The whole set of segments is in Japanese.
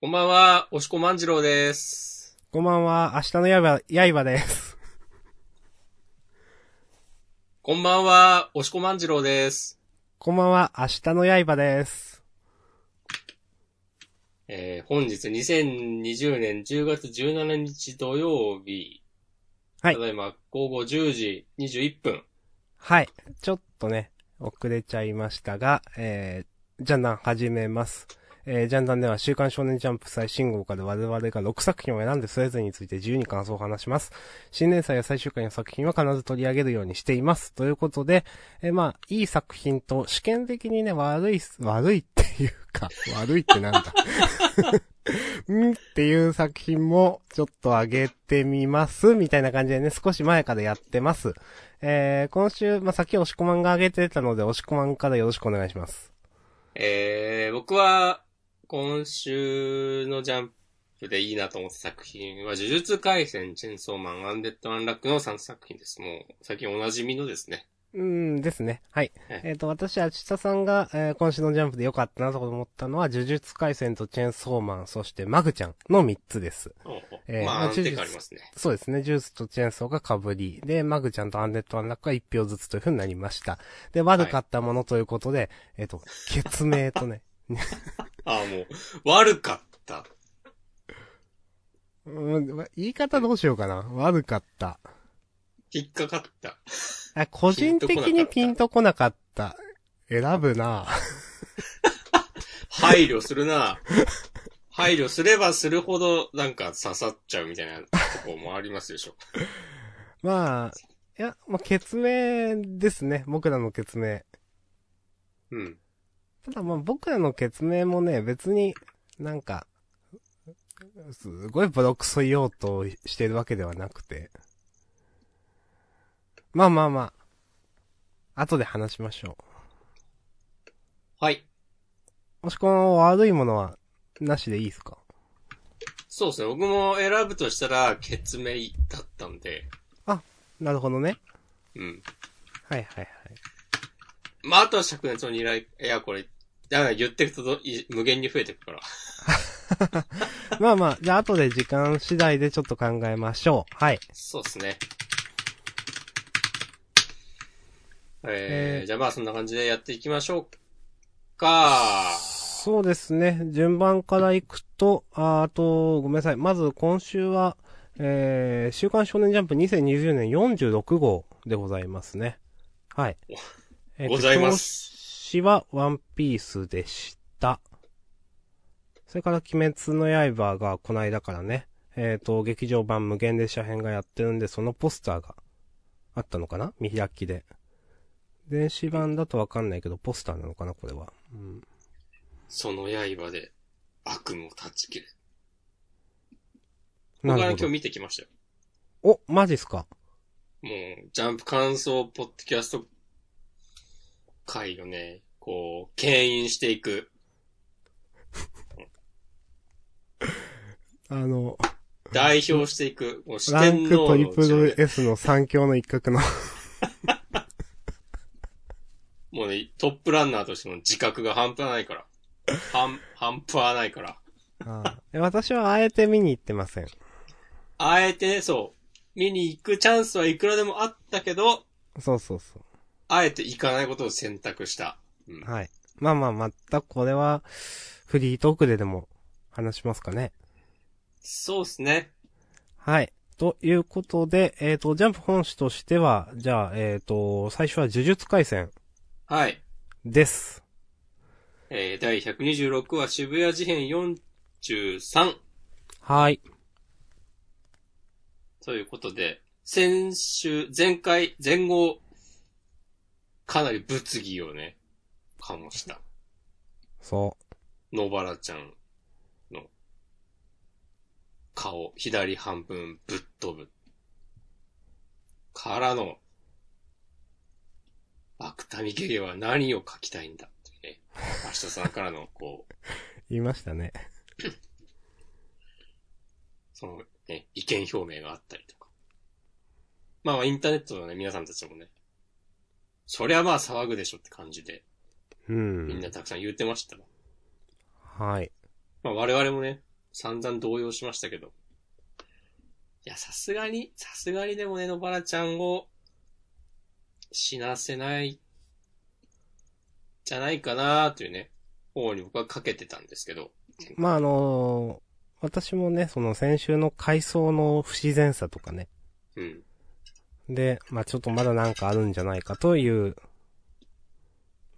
こんばんは、おしこまんじろうです。こんばんは、明日の刃、刃です。こんばんは、おしこまんじろうです。こんばんは、明日の刃です。えー、本日2020年10月17日土曜日。はいただいま午後10時21分。はい。ちょっとね、遅れちゃいましたが、えー、ジャンダン始めます。えー、ジャンダンでは週刊少年ジャンプ最新号から我々が6作品を選んでそれぞれについて自由に感想を話します。新年祭や最終回の作品は必ず取り上げるようにしています。ということで、えー、まあ、いい作品と試験的にね、悪い、悪いっていうか、悪いってなんだ。うんっていう作品もちょっと上げてみます、みたいな感じでね、少し前からやってます。えー、今週、まあ、さっき押し込まんが上げてたので、押し込まんからよろしくお願いします。えー、僕は、今週のジャンプでいいなと思った作品は、呪術回戦、チェンソーマン、アンデッド・アンラックの3作品です。もう、最近お馴染みのですね。うーんですね。はい。はいえっ、と、私、あちたさんが、えー今週のジャンプで良かったなと思ったのは、呪術回戦とチェーンソーマン、そしてマグちゃんの3つです。おうおうえーまあ、まあ安定感ありますね。そうですね。ジュースとチェーンソーが被り、で、マグちゃんとアンデッドアンラックが1票ずつという風になりました。で、悪かったものということで、えっ、と、決明とね、ああ、もう、悪かった。うん言い方どうしようかな。悪かった。引っかかった。あ個人的にピンとこなかった。選ぶな配慮するな。配慮すればするほど、なんか刺さっちゃうみたいなとこもありますでしょ。まあ、いや、まあ、決明ですね。僕らの決明。うん。ただまあ僕らの決明もね、別になんか、すごいボロクソ言おうとしてるわけではなくて。まあまあまあ、後で話しましょはい。う。もしこの悪いものは、なしでいいですか？そうですね。僕も選ぶとしたら、決明だったんで。なるほどね。うん。はいはいはい。まあ、あとは灼熱の二来、いや、これ、だから言っていくと無限に増えていくから。まあまあ、じゃあ後で時間次第でちょっと考えましょう。はい。そうですね。えーえー、じゃあまあそんな感じでやっていきましょうか。そうですね。順番からいくと、ああと、ごめんなさい。まず今週は、えー、週刊少年ジャンプ2020年46号でございますね。はい。えーとございます。表紙はワンピースでした。それから鬼滅の刃がこの間からね、えっ、と、劇場版無限列車編がやってるんで、そのポスターがあったのかな？見開きで。電子版だとわかんないけど、ポスターなのかな？これは。うん。その刃で悪夢を断ち切る。僕は今日。見てきましたよ。お、マジっすか？もう、ジャンプ感想ポッドキャスト回をね、こう、牽引していく。あの、代表していく。もう四ランク天王のトリのねル S の三強の一角の。もうね、トップランナーとしての自覚が半端ないから。半、半端はないから。あー私はあえて見に行ってません。あえてね、そう。見に行くチャンスはいくらでもあったけど、そうそうそあえて行かないことを選択した。うんう。はい。まあまあ、またこれは、フリートークででも話しますかね。そうですね。はい。ということで、えっ、と、ジャンプ本誌としては、じゃあ、えっ、と、最初は呪術回戦はい。です。えー、第126話渋谷事変43はい。ということで、先週、前回、前後、かなり物議をね、醸した。そ野原ちゃんの顔、左半分ぶっ飛ぶ。からの、芥見ゲゲは何を書きたいんだってね。明日さんからの、こう、う。言いましたね。そのね、意見表明があったりとか。まあまあインターネットのね、皆さんたちもね、そりゃまあ騒ぐでしょって感じで、うん。みんなたくさん言ってました。はい。まあ我々もね、散々動揺しましたけど。いや、さすがに、さすがにでもね、野原ちゃんを死なせない、じゃないかなというね、方に僕はかけてたんですけど。まあ、あのー私もね、その先週の回想の不自然さとかね。うん。で、まあちょっとまだなんかあるんじゃないかという、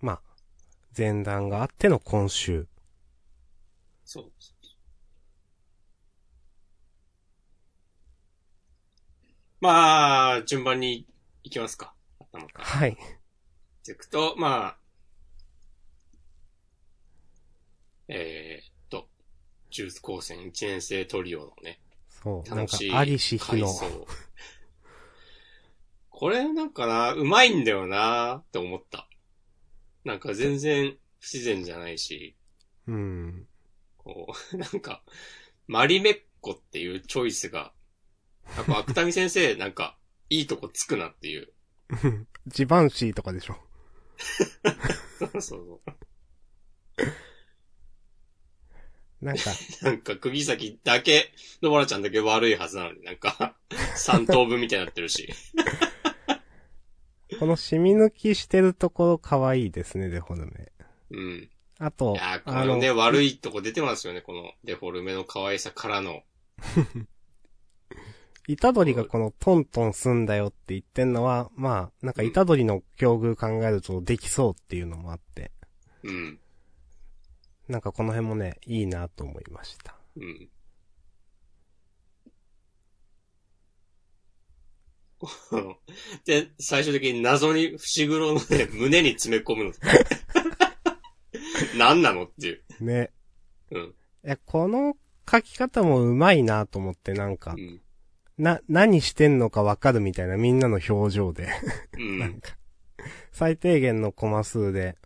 まあ、前段があっての今週。そう。まあ、順番に行きますか。頭から。はい。ていくと、まあ、えー、っと、ジュース高専1年生トリオのね、そう。なんか楽しい、ありし日の。これなんかな、うまいんだよなって思った。なんか全然不自然じゃないし、うん。こう、なんか、マリメッコっていうチョイスが、やっぱ芥見先生 なんか、いいとこつくなっていう。ジバンシーとかでしょ。そうそうそう。なんか、なんか釘先だけ、野原ちゃんだけ悪いはずなのになんか、三等分みたいになってるし。この染み抜きしてるところ可愛いですね、デフォルメ。うん。あとい、やー、こあの、のね、悪いとこ出てますよね、このデフォルメの可愛さからの。イタドリがこのトントンすんだよって言ってんのは、まあ、なんかイタドリの境遇考えるとできそうっていうのもあって、うん。なんかこの辺もね、いいなと思いました。うん。で、最終的に謎に伏黒のね、胸に詰め込むの。何なのっていう。ね。うん。いや、この書き方もうまいなと思って、なんかう、ん。な、何してんのかわかるみたいなみんなの表情で、う なんん。か、最低限のコマ数で、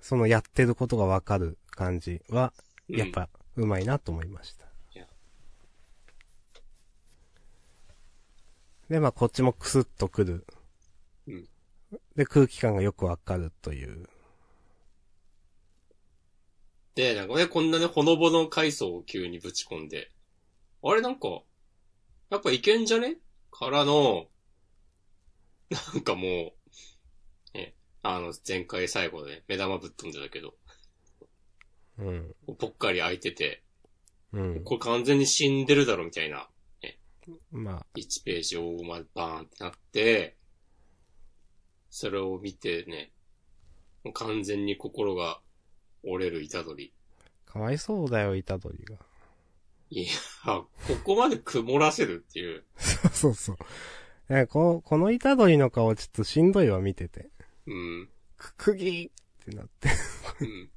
そのやってることがわかる感じは、やっぱ、うまいなと思いましたいや。で、まあ、こっちもクスッとくる。うんで、空気感がよくわかるという。で、なんかね、こんなね、ほのぼの階層を急にぶち込んで、あれなんか、やっぱいけんじゃね？からの、なんかもう、ね、あの、前回最後で目玉ぶっ飛んでたけど、うん。ぽっかり開いてて、うん。これ完全に死んでるだろみたいな、まあ、1ページ大まバーンってなって、それを見てね、もう完全に心が折れる虎取。かわいそうだよ、イタドリが。いや、ここまで曇らせるっていう。そうそうそう。え、ここのイタドリの顔ちょっとしんどいわ、見てて。うん。く、くぎーってなって。うん。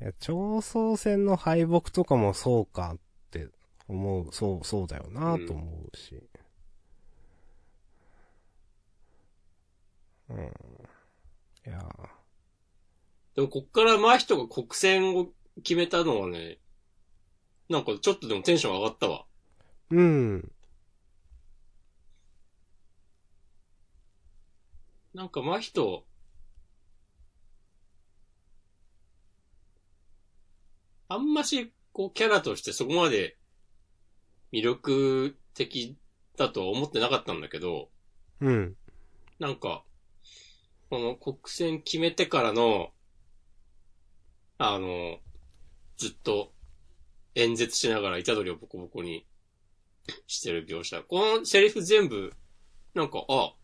いや、超総戦の敗北とかもそうかって思う、そう、そうだよなと思うし。うん。いやでもこっから真人が国戦を決めたのはね、なんかちょっとでもテンション上がったわ。うん。なんか真人、あんまし、こう、キャラとしてそこまで魅力的だとは思ってなかったんだけど、うん。なんか、この国戦決めてからの、あの、ずっと演説しながら虎取をボコボコにしてる描写。このセリフ全部、なんか、あ、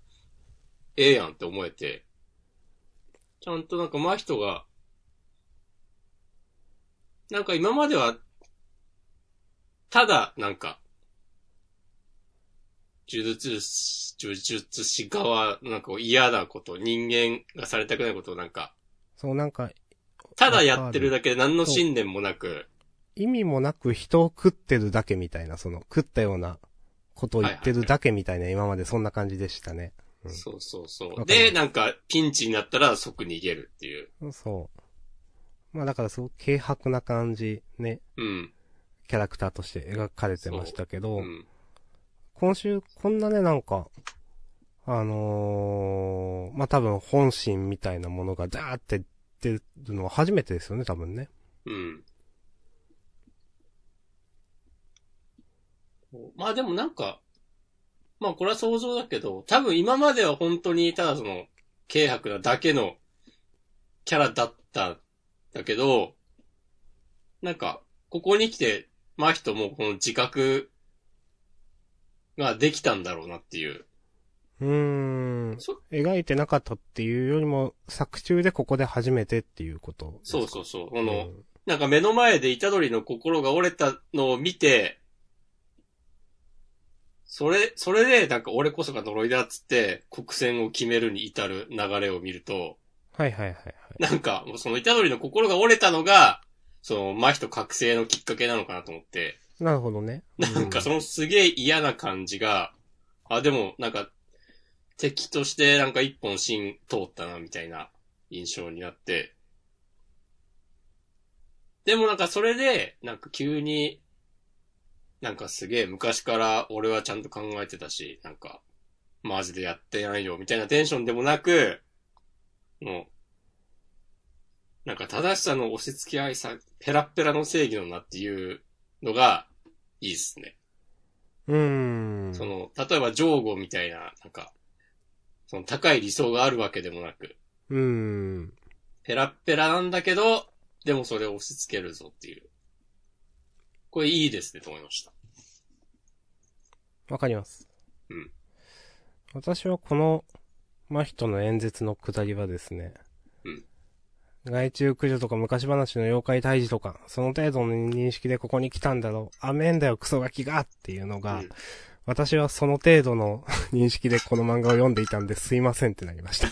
ええやんって思えて、ちゃんとなんか真人が、なんか今までは、ただ、なんか、呪術師、呪術師側、なんか嫌なこと、人間がされたくないことをなんか、そうなんか、ただやってるだけで何の信念もなく、意味もなく人を食ってるだけみたいな、その食ったようなことを言ってるだけみたいな、今までそんな感じでしたね。うんそうそうそう。で、なんか、ピンチになったら即逃げるっていう。そう。まあだからすごく軽薄な感じ、ね、うん。キャラクターとして描かれてましたけど、うん。今週こんなね、なんか、あのー、まあ多分本心みたいなものがダーってってるのは初めてですよね、多分ね。うん。まあでもなんか、まあこれは想像だけど、多分今までは本当にただその、軽薄なだけのキャラだったんだけど、なんか、ここに来て、真人もこの自覚ができたんだろうなっていう。うーんそ。描いてなかったっていうよりも、作中でここで初めてっていうこと。そうそうそう。こうの、なんか目の前で虎杖の心が折れたのを見て、それ、それでなんか俺こそが呪いだっつって国戦を決めるに至る流れを見ると、はいはいはいはい。なんかもうその虎杖の心が折れたのが、その真人覚醒のきっかけなのかなと思って、なるほどね。なんかそのすげえ嫌な感じが、あ、でもなんか敵としてなんか一本芯通ったなみたいな印象になって、でもなんかそれで、なんか急に、なんかすげえ昔から俺はちゃんと考えてたし、なんか、マジでやってないよみたいなテンションでもなく、もう、なんか正しさの押し付け合いさ、ペラッペラの正義のなっていうのが、いいっすね。うーん。その、例えば、ジョーゴみたいな、なんか、その高い理想があるわけでもなく、うーん。ペラッペラなんだけど、でもそれを押し付けるぞっていう。これいいですね、と思いました。わかります。うん。私はこの、真人の演説のくだりはですね。うん。害虫駆除とか昔話の妖怪退治とか、その程度の認識でここに来たんだろう。あめんだよ、クソガキがっていうのが、うん私はその程度の 認識でこの漫画を読んでいたんですいませんってなりました。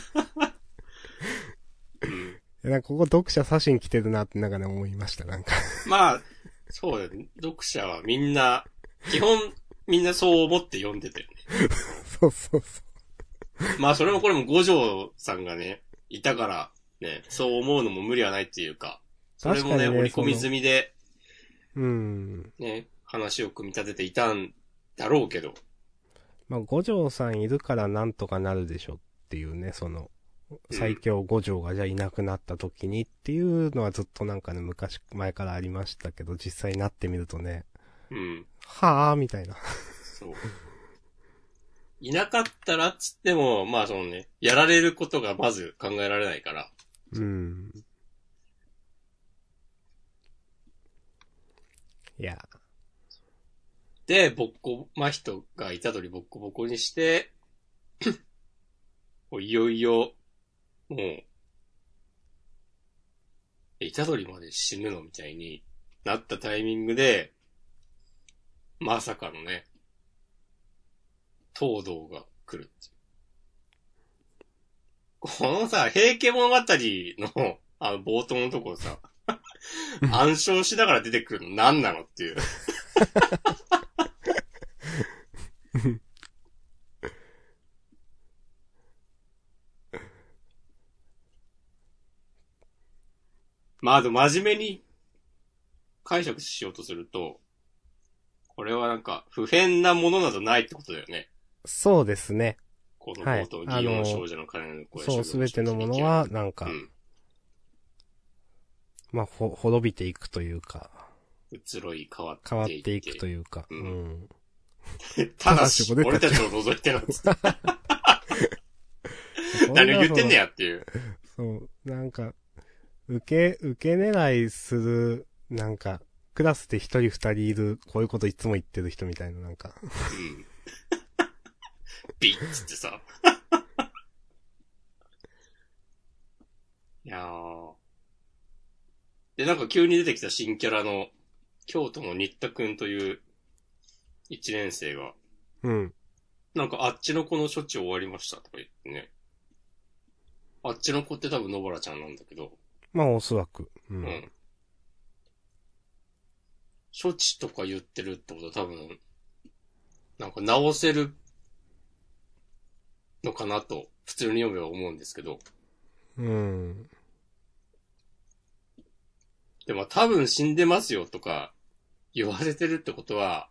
うん。なんかここ読者写真来てるなってなんかね思いました、なんか。まあ、そうだよね。読者はみんな、基本、みんなそう思って読んでたよね。そうそうそまあ、それもこれも五条さんがね、いたから、ね、そう思うのも無理はないっていうか、それもね、ね織り込み済みで、う。うん。ね、話を組み立てていたんだろうけど、まあ、五条さんいるからなんとかなるでしょっていうね、その、最強五条がじゃあいなくなった時にっていうのはずっとなんかね、昔、前からありましたけど、実際になってみるとね、うん。はぁーみたいな。そう。いなかったらっつっても、まあそのね、やられることがまず考えられないから。うん。いや、で、ボッコ、ま人がいたとりボッコボコにして、いよいよ、もう、え、イタドリまで死ぬの？みたいになったタイミングで、まさかのね、東堂が来るって。このさ、平家物語の、あの、冒頭のところさ、暗唱しながら出てくるの何なのっていう。まあ、でも真面目に解釈しようとすると、これはなんか、不変なものなどないってことだよね。そうですね。このはい冒頭、あの祇園少女の鐘の声そう、すべてのもの、は、なんかう、ん。まあ、ほ、滅びていくというか、移ろい変わってい。変わっていくというか、ううんん。ただし、俺たちを除いて なんつって。何を言ってんねやっていう。そう、なんか、受け、受け狙いする、なんか、クラスで一人二人いる、こういうこといつも言ってる人みたいな、なんか。うん。ビッつってさ。いやー。で、なんか急に出てきた新キャラの、京都の新田くんという一年生が、うん。なんかあっちの子の処置終わりましたとか言ってね。あっちの子って多分野原ちゃんなんだけど、まあ、おそらく。う。うんん。処置とか言ってるってことは多分、なんか直せるのかなと、普通に読めば思うんですけど。うん。でも多分死んでますよとか言われてるってことは、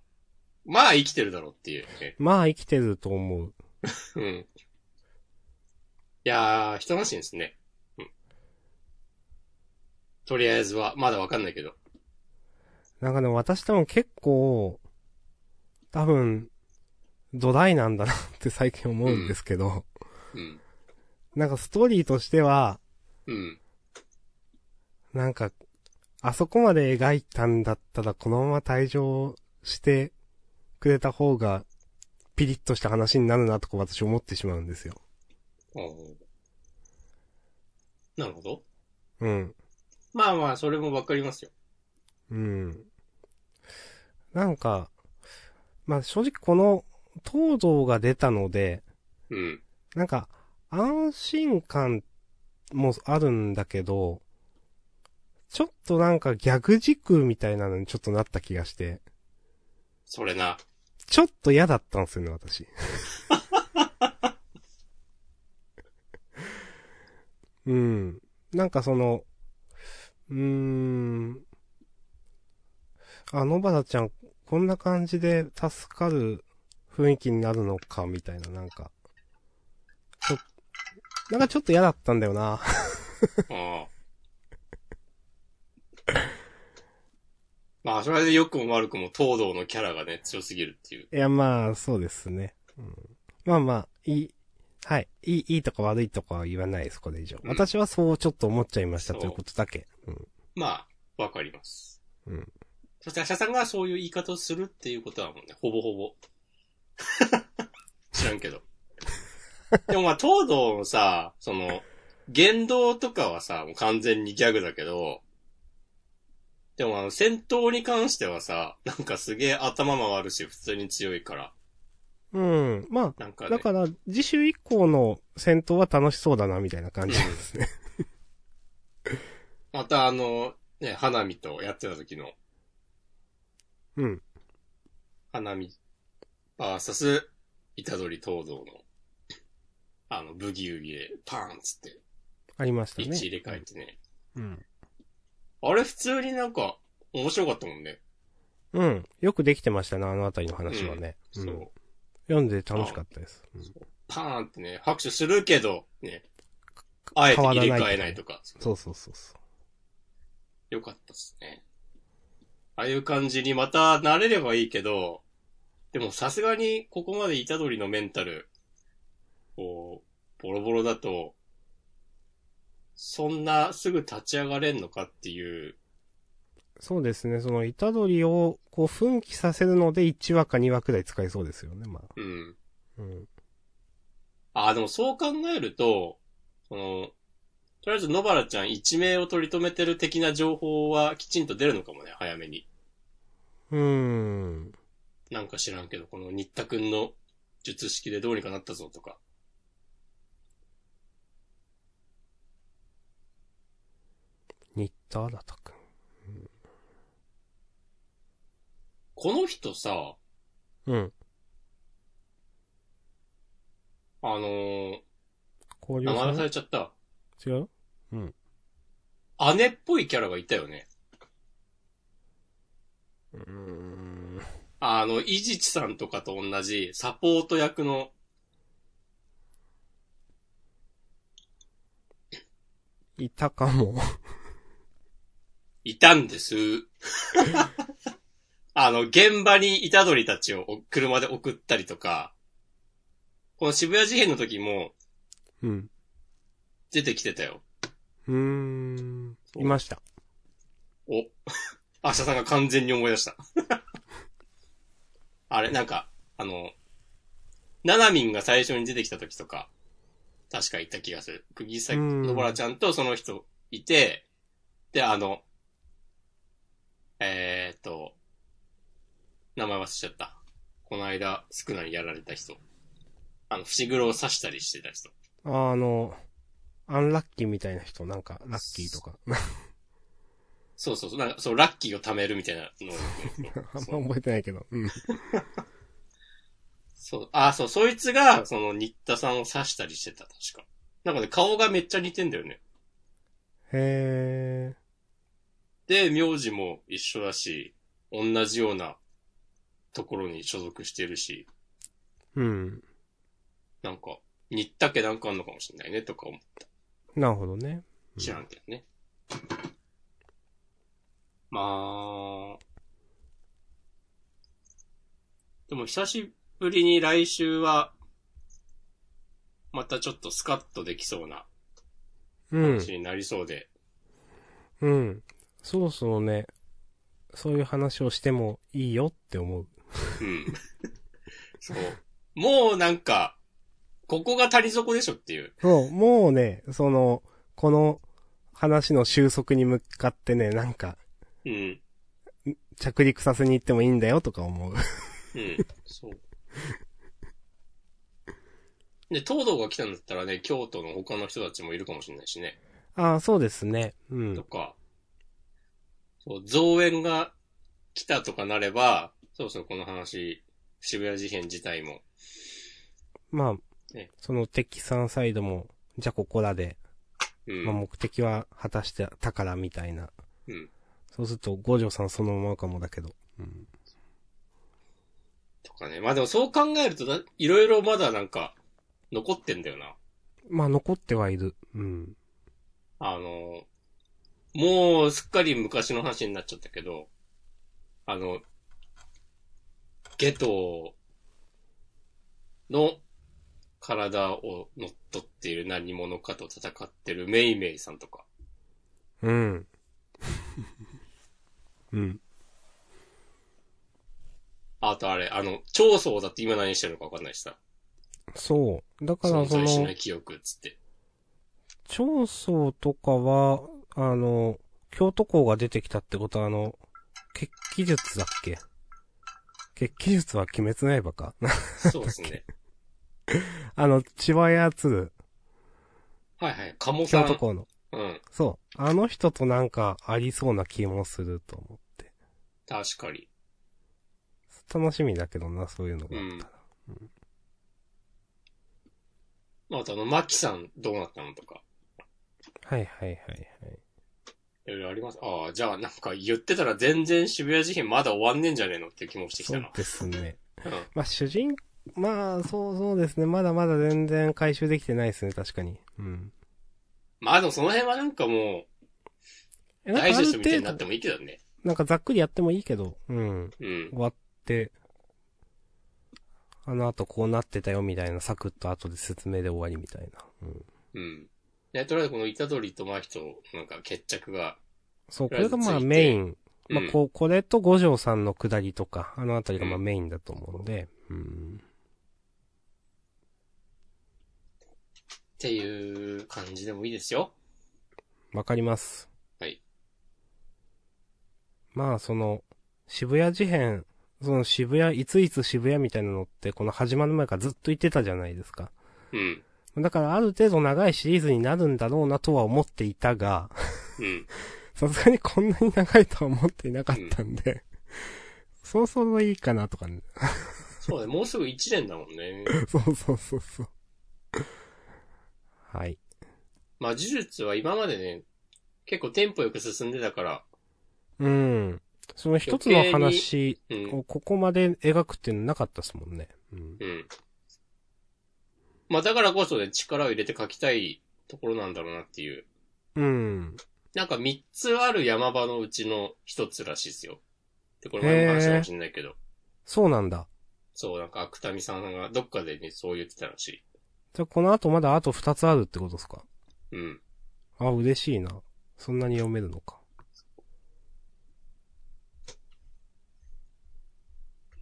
まあ生きてるだろうっていうね。まあ、生きてると思う。うん。いやー、人らしいですね。とりあえずは、まだわかんないけど。なんかね、私多分結構、多分、ドライなんだなって最近思うんですけど、うん。なんかストーリーとしては、うん。なんか、あそこまで描いたんだったらこのまま退場してくれた方が、ピリッとした話になるなとか私思ってしまうんですよ。なるほど。うん。まあまあ、それもわかりますよ。うん。なんか、まあ正直この東堂が出たので、うん。なんか安心感もあるんだけど、ちょっとなんかギャグ軸みたいなのにちょっとなった気がして、それな。ちょっと嫌だったんですよね、私。うん。なんかその、うーん。あ、野原ちゃん、こんな感じで助かる雰囲気になるのか、みたいな、なんか。ちょ、なんかちょっと嫌だったんだよな。ああ。まあ、それで良くも悪くも東堂のキャラがね、強すぎるっていう。いや、まあ、そうですね。うん、まあまあ、いい、はい。いい、いいとか悪いとかは言わないです、これ以上。うん私はそうちょっと思っちゃいましたということだけ。うん。まあ、わかります。うん。そして、アシャさんがそういう言い方をするっていうことはもうね、ほぼほぼ。知らんけど。でもまあ、東堂のさ、その、言動とかはさ、もう完全にギャグだけど、でもあの、戦闘に関してはさ、なんかすげえ頭回るし、普通に強いから。うん。まあ、なんかね。だから、次週以降の戦闘は楽しそうだな、みたいな感じですね。またあの、ね、花見とやってた時の、うん。花見、バーサス、虎取東堂の、あの、ブギウギで、パーンっつって、ありましたね。位置入れ替えてね。うん。あれ普通になんか、面白かったもんね。うん。よくできてましたね、あのあたりの話はね。そう。ん読んで楽しかったです。うんパーンってね、拍手するけど、ね、あえて入れ替えないとか。そうそうそうそう。よかったっすね。ああいう感じにまた慣れればいいけど、でもさすがにここまで虎取のメンタル、こう、ボロボロだと、そんなすぐ立ち上がれんのかっていう、そうですね、その、虎取を、こう、奮起させるので1話か2話くらい使いそうですよね、まあ。うん。うん。ああ、でもそう考えると、その、とりあえず野原ちゃん一命を取り留めてる的な情報はきちんと出るのかもね、早めに。うーん。なんか知らんけど、この新田くんの術式でどうにかなったぞとか。新田新田くん。この人さ、うん。あのー、交流名前忘されちゃった。違う？姉っぽいキャラがいたよね。うーん。あの、伊地知さんとかと同じサポート役の、いたかも。いたんです。あの、現場に虎取たちをお車で送ったりとか、この渋谷事変の時もうん。出てきてたよ。うーん。いました。お。明日さんが完全に思い出した。あれ、なんか、あの、ナナミンが最初に出てきた時とか、確か言った気がする。釘崎うん野原ちゃんとその人いて、で、あの、えーっと、名前忘れちゃった。この間、スクナにやられた人。あの、伏黒を刺したりしてた人。あの、アンラッキーみたいな人、なんか、ラッキーとか。そうそうそう、なんか、そう、ラッキーを貯めるみたいなの あんま覚えてないけど。うん。そう、あ、そう、そいつが、その、新田さんを刺したりしてた、確か。なんかね、顔がめっちゃ似てんだよね。へで、名字も一緒だし、同じようなところに所属してるし、ー。うん。なんか、新田家なんかあんのかもしれないね、とか思った。なるほどね。知らんけどね。まあ、でも久しぶりに来週は、またちょっとスカッとできそうなうん。話になりそうで、うん。そろそろね、そういう話をしてもいいよって思う。うん。そう。もうなんか、ここが谷底でしょっていう。そう、もうね、その、この話の収束に向かってね、なんか、うん。着陸させに行ってもいいんだよとか思う。うん。そう。で、東堂が来たんだったらね、京都の他の人たちもいるかもしれないしね。ああ、そうですね。うん。とか、そう、増援が来たとかなれば、そうそうこの話、渋谷事変自体も、まあね、その敵さんサイドも、じゃあここらで、うん。まあ目的は果たしてたからみたいな。うん。そうすると、五条さんそのままかもだけど。うん。とかね。まあでもそう考えるとだ、いろいろまだなんか、残ってんだよな。まあ残ってはいる。うん。あの、もうすっかり昔の話になっちゃったけど、あの、ゲトの体を乗っ取っている何者かと戦ってるメイメイさんとか。うん。うん。あとあれ、あの、長宗だって今何してるのかわかんないしさ。そう。だからその存在しない、記憶っつって。長宗とかは、あの、京都校が出てきたってことはあの、血気術だっけ？血気術は鬼滅の刃か？そうですね。あの、血は操る、はいはい。鴨さん。京都校の。うん。そう。あの人となんかありそうな気もすると思。確かに。楽しみだけどな、そういうのがあったら。まあ、あとあの、マキさんどうなったのとか。はいはいはいはい。いろいろあります。ああ、じゃあなんか言ってたら全然渋谷事変まだ終わんねえんじゃねえのっていう気もしてきたな。そうですね。うん。まあ、主人、まあ、そうそうですね。まだまだ全然回収できてないですね、確かに。うん。まあでもその辺はなんかもう、えなんかあるダイジェストみたいになってもいいけどね。なんかざっくりやってもいいけど、うん。うん。終わって、あの後こうなってたよみたいな、サクッと後で説明で終わりみたいな。うん。うん。で、とりあえずこの虎杖と真人、なんか決着が、そう、これがまあメイン。うんまあ、こう、これと五条さんの下りとか、あのあたりがまあうんメインだと思うんで、うん。っていう感じでもいいですよ。わかります。はい。まあ、その、渋谷事変、その渋谷、いついつ渋谷みたいなのって、この始まる前からずっと言ってたじゃないですか。うん。だからある程度長いシリーズになるんだろうなとは思っていたが、うん。さすがにこんなに長いとは思っていなかったんで、そろそろいいかなとかね。そうだね。もうすぐ1年だもんね。そうそうそうそう。はい。まあ、呪術は今までね、結構テンポよく進んでたから、うん。その一つの話うん。をここまで描くっていうのなかったですもんね。うん。うん。まあ、だからこそね、力を入れて書きたいところなんだろうなっていう。うん。なんか3つある山場のうちの1つらしいですよ。で、これ前も話したかもしれないけど。そうなんだ。そう、なんか、芥見さんがどっかでね、そう言ってたらしい。じゃあこの後まだあと二つあるってことですか？うん。あ、嬉しいな。そんなに読めるのか。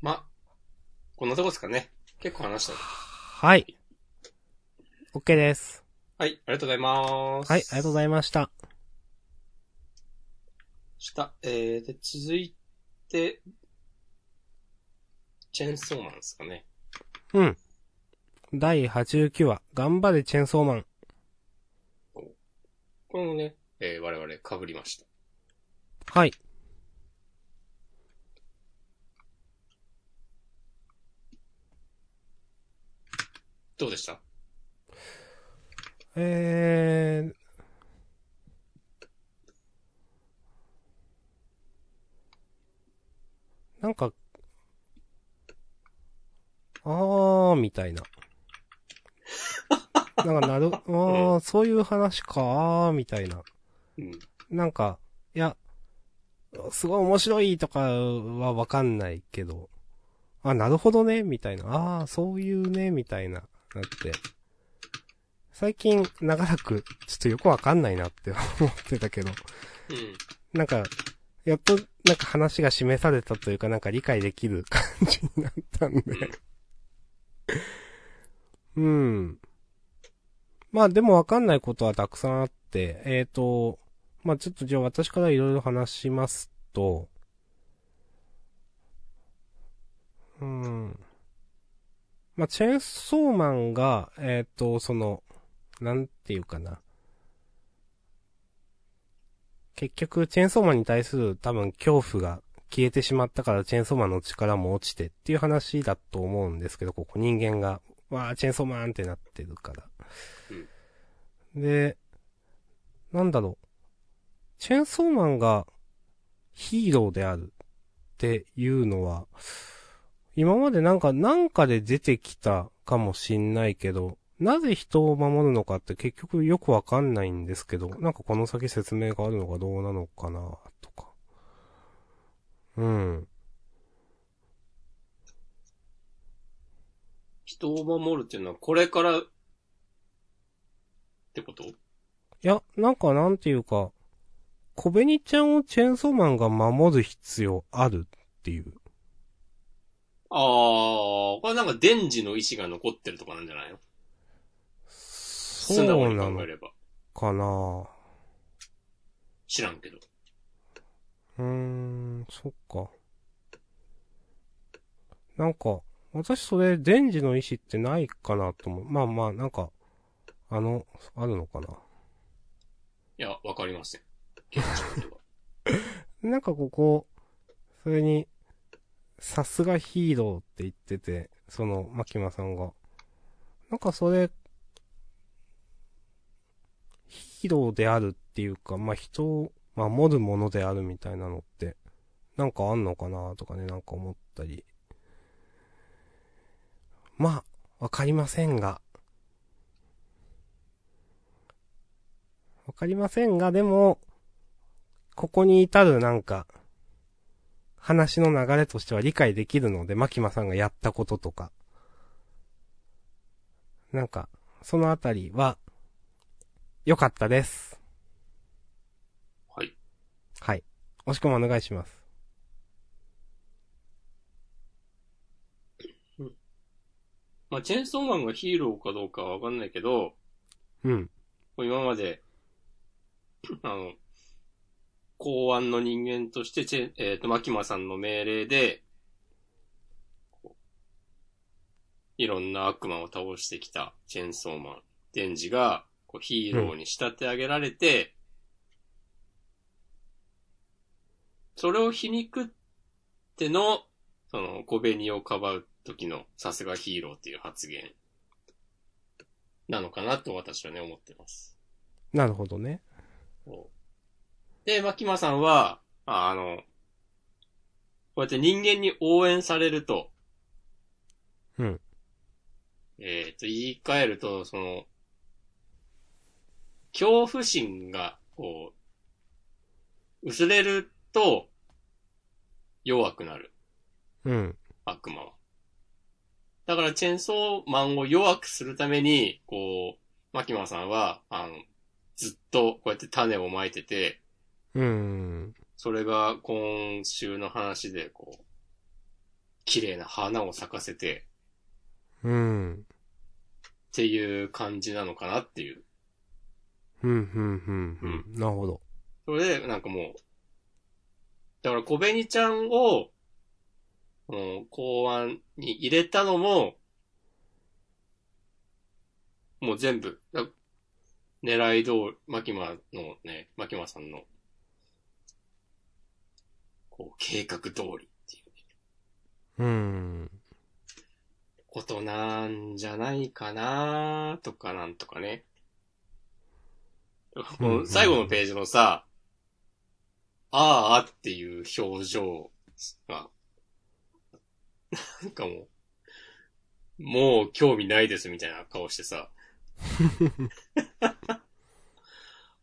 ま、こんなとこですかね。結構話したね。はい。OK です。はい、ありがとうございます。はい、ありがとうございました。した。えー、で、続いて、チェーンソーマンですかね。うん。第89話、頑張れチェンソーマン。これもね、えー、我々被りました。はい。どうでした？えー、なんか、あー、みたいな。なんかなる、あー、そういう話かー、みたいな。うん。なんか、いや、すごい面白いとかはわかんないけど、あ、なるほどね、みたいな。ああ、そういうね、みたいな、なって。最近、長らく、ちょっとよくわかんないなって 思ってたけど、うん。なんか、やっと、なんか話が示されたというか、なんか理解できる感じになったんで。うん。まあでもわかんないことはたくさんあって、えっ、と、まあちょっとじゃあ私からいろいろ話しますと、うん。まあチェーンソーマンが、えっ、と、その、なんていうかな。結局、チェーンソーマンに対する多分恐怖が消えてしまったからチェーンソーマンの力も落ちてっていう話だと思うんですけど、ここ人間が、わー、チェーンソーマンってなってるから。で、なんだろう。チェーンソーマンがヒーローであるっていうのは、今までなんか、なんかで出てきたかもしんないけど、なぜ人を守るのかって結局よくわかんないんですけど、なんかこの先説明があるのかどうなのかな、とか。うん。人を守るっていうのは、これから、ってこと？いや、なんかなんていうか、小紅ちゃんをチェーンソーマンが守る必要あるっていう。ああ、これなんか電磁の意志が残ってるとかなんじゃないの？素そうなの考えれば。かな知らんけど。うーん、そっか。なんか、私それ、電磁の意志ってないかなと思う。まあまあ、なんか、あの、あるのかないや、わかりません。現状では。なんかここ、それに、さすがヒーローって言ってて、その、マキマさんが。なんかそれ、ヒーローであるっていうか、まあ、人を守るものであるみたいなのって、なんかあんのかなとかね、なんか思ったり。まあ、わかりませんが。わかりませんが、でも、ここに至るなんか、話の流れとしては理解できるので、マキマさんがやったこととか。なんか、そのあたりは、良かったです。はい。はい。押し込みお願いします。まあ、チェーンソーマンがヒーローかどうかはわかんないけど、うん。今まで、あの、公安の人間としてチェン、えっ、と、マキマさんの命令で、いろんな悪魔を倒してきたチェーンソーマン、デンジが、こうヒーローに仕立て上げられて、それを皮肉っての、その、小紅をかばう時のさすがヒーローっていう発言なのかなと私はね、思ってます。なるほどね。で、牧間さんは、ああの、こうやって人間に応援されると、うん。えっ、と、言い換えると、その、恐怖心が、こう、薄れると、弱くなる、うん。悪魔は。だから、チェーンソーマンを弱くするために、こう、牧間さんは、あの、ずっとこうやって種をまいてて、うん。それが今週の話で、こう、綺麗な花を咲かせて、うん。っていう感じなのかなっていう。うん、うん、うん、うん。なるほど。それで、なんかもう、だから小紅ちゃんを、この公安に入れたのも、もう全部、だ狙い通り、マキマのね、マキマさんの、こう、計画通りっていううん。ことなんじゃないかなとかなんとかね。この最後のページのさ、あーあっていう表情が、なんかもう、もう興味ないですみたいな顔してさ、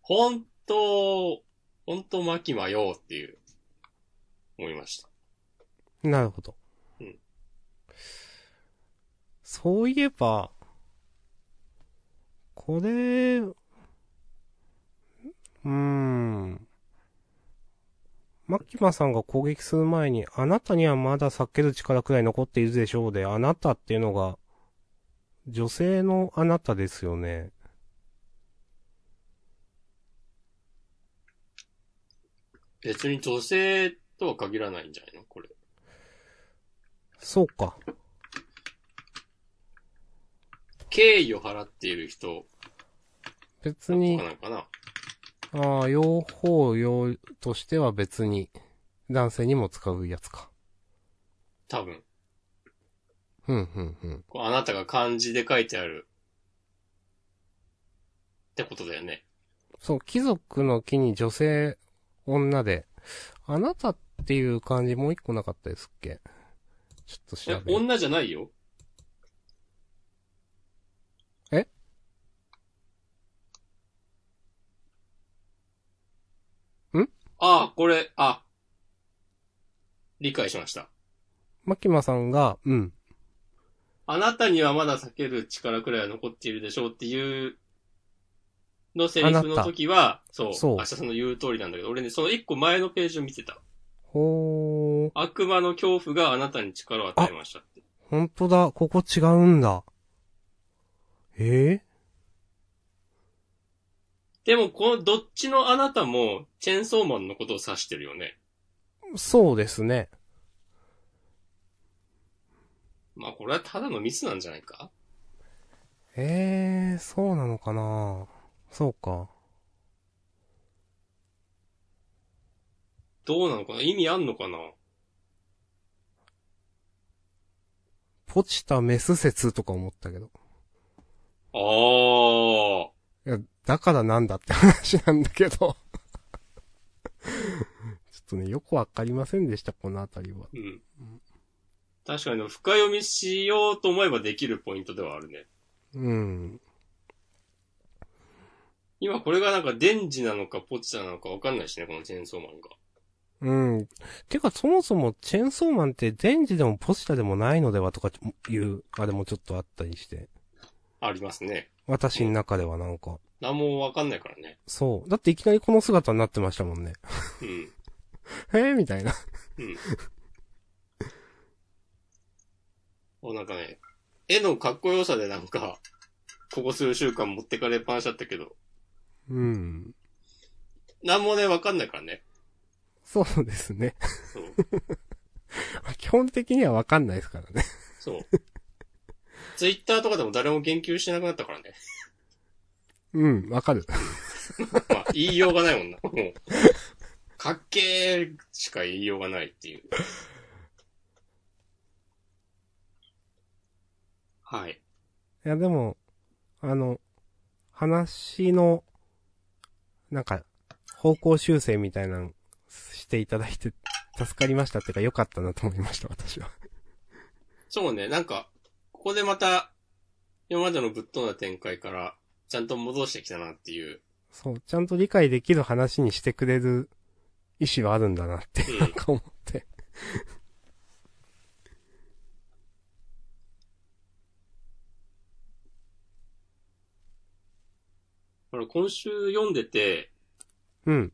本当、本当マキマよっていう思いました。なるほど。うんそういえば、これ、うーん。マキマさんが攻撃する前に、あなたにはまだ避ける力くらい残っているでしょうで、あなたっていうのが、女性のあなたですよね。別に女性とは限らないんじゃないの？これ。そうか。敬意を払っている人別にな、のかな？ああ、用法用としては別に、男性にも使うやつか。多分。ふんふんふん。あなたが漢字で書いてある。ってことだよね。そう、貴族の木に女性、女で、あなたっていう漢字もう一個なかったですっけ？ちょっとえ調べ、る。女じゃないよ。え？ん？ああ、これ、あ。理解しました。マキマさんが、うん。あなたにはまだ避ける力くらいは残っているでしょうっていうのセリフの時は、そう、そう明日さんの言う通りなんだけど、俺ね、その一個前のページを見てた。ほー。悪魔の恐怖があなたに力を与えましたって。ほんとだ、ここ違うんだ。えでも、このどっちのあなたも、チェーンソーマンのことを指してるよね。ー、そうですね。まあ、これはただのミスなんじゃないか？えー、そうなのかな？そうか。どうなのかな？意味あんのかな？ポチタメス説とか思ったけど。ああ。いや、だからなんだって話なんだけど。ちょっとね、よくわかりませんでした、このあたりは。うん。確かに、深読みしようと思えばできるポイントではあるね。うん。今これがなんかデンジなのかポチタなのかわかんないしね、このチェーンソーマンが。うん。てか、そもそも、チェーンソーマンって、デンジでもポチタでもないのではとかいう、あれもちょっとあったりして。ありますね。私の中ではなんか。なんもわかんないからね。そう。だっていきなりこの姿になってましたもんね。うん。えー、みたいな。うん。おなんかね、絵のかっこよさでなんか、ここ数週間持ってかれっぱなしだったけど、うん。なんもね、わかんないからね。そうですね。そう。基本的にはわかんないですからね。そう。ツイッターとかでも誰も言及しなくなったからね。うん、わかる。まあ、言いようがないもんな。もう。かっけーしか言いようがないっていう。はい。いや、でも、あの、話の、なんか、方向修正みたいなのしていただいて、助かりましたっていうか良かったなと思いました、私は。そうね、なんか、ここでまた、今までのぶっ飛んだ展開から、ちゃんと戻してきたなっていう。そう、ちゃんと理解できる話にしてくれる意思はあるんだなって、うんなんか思って。これ今週読んでて、うん。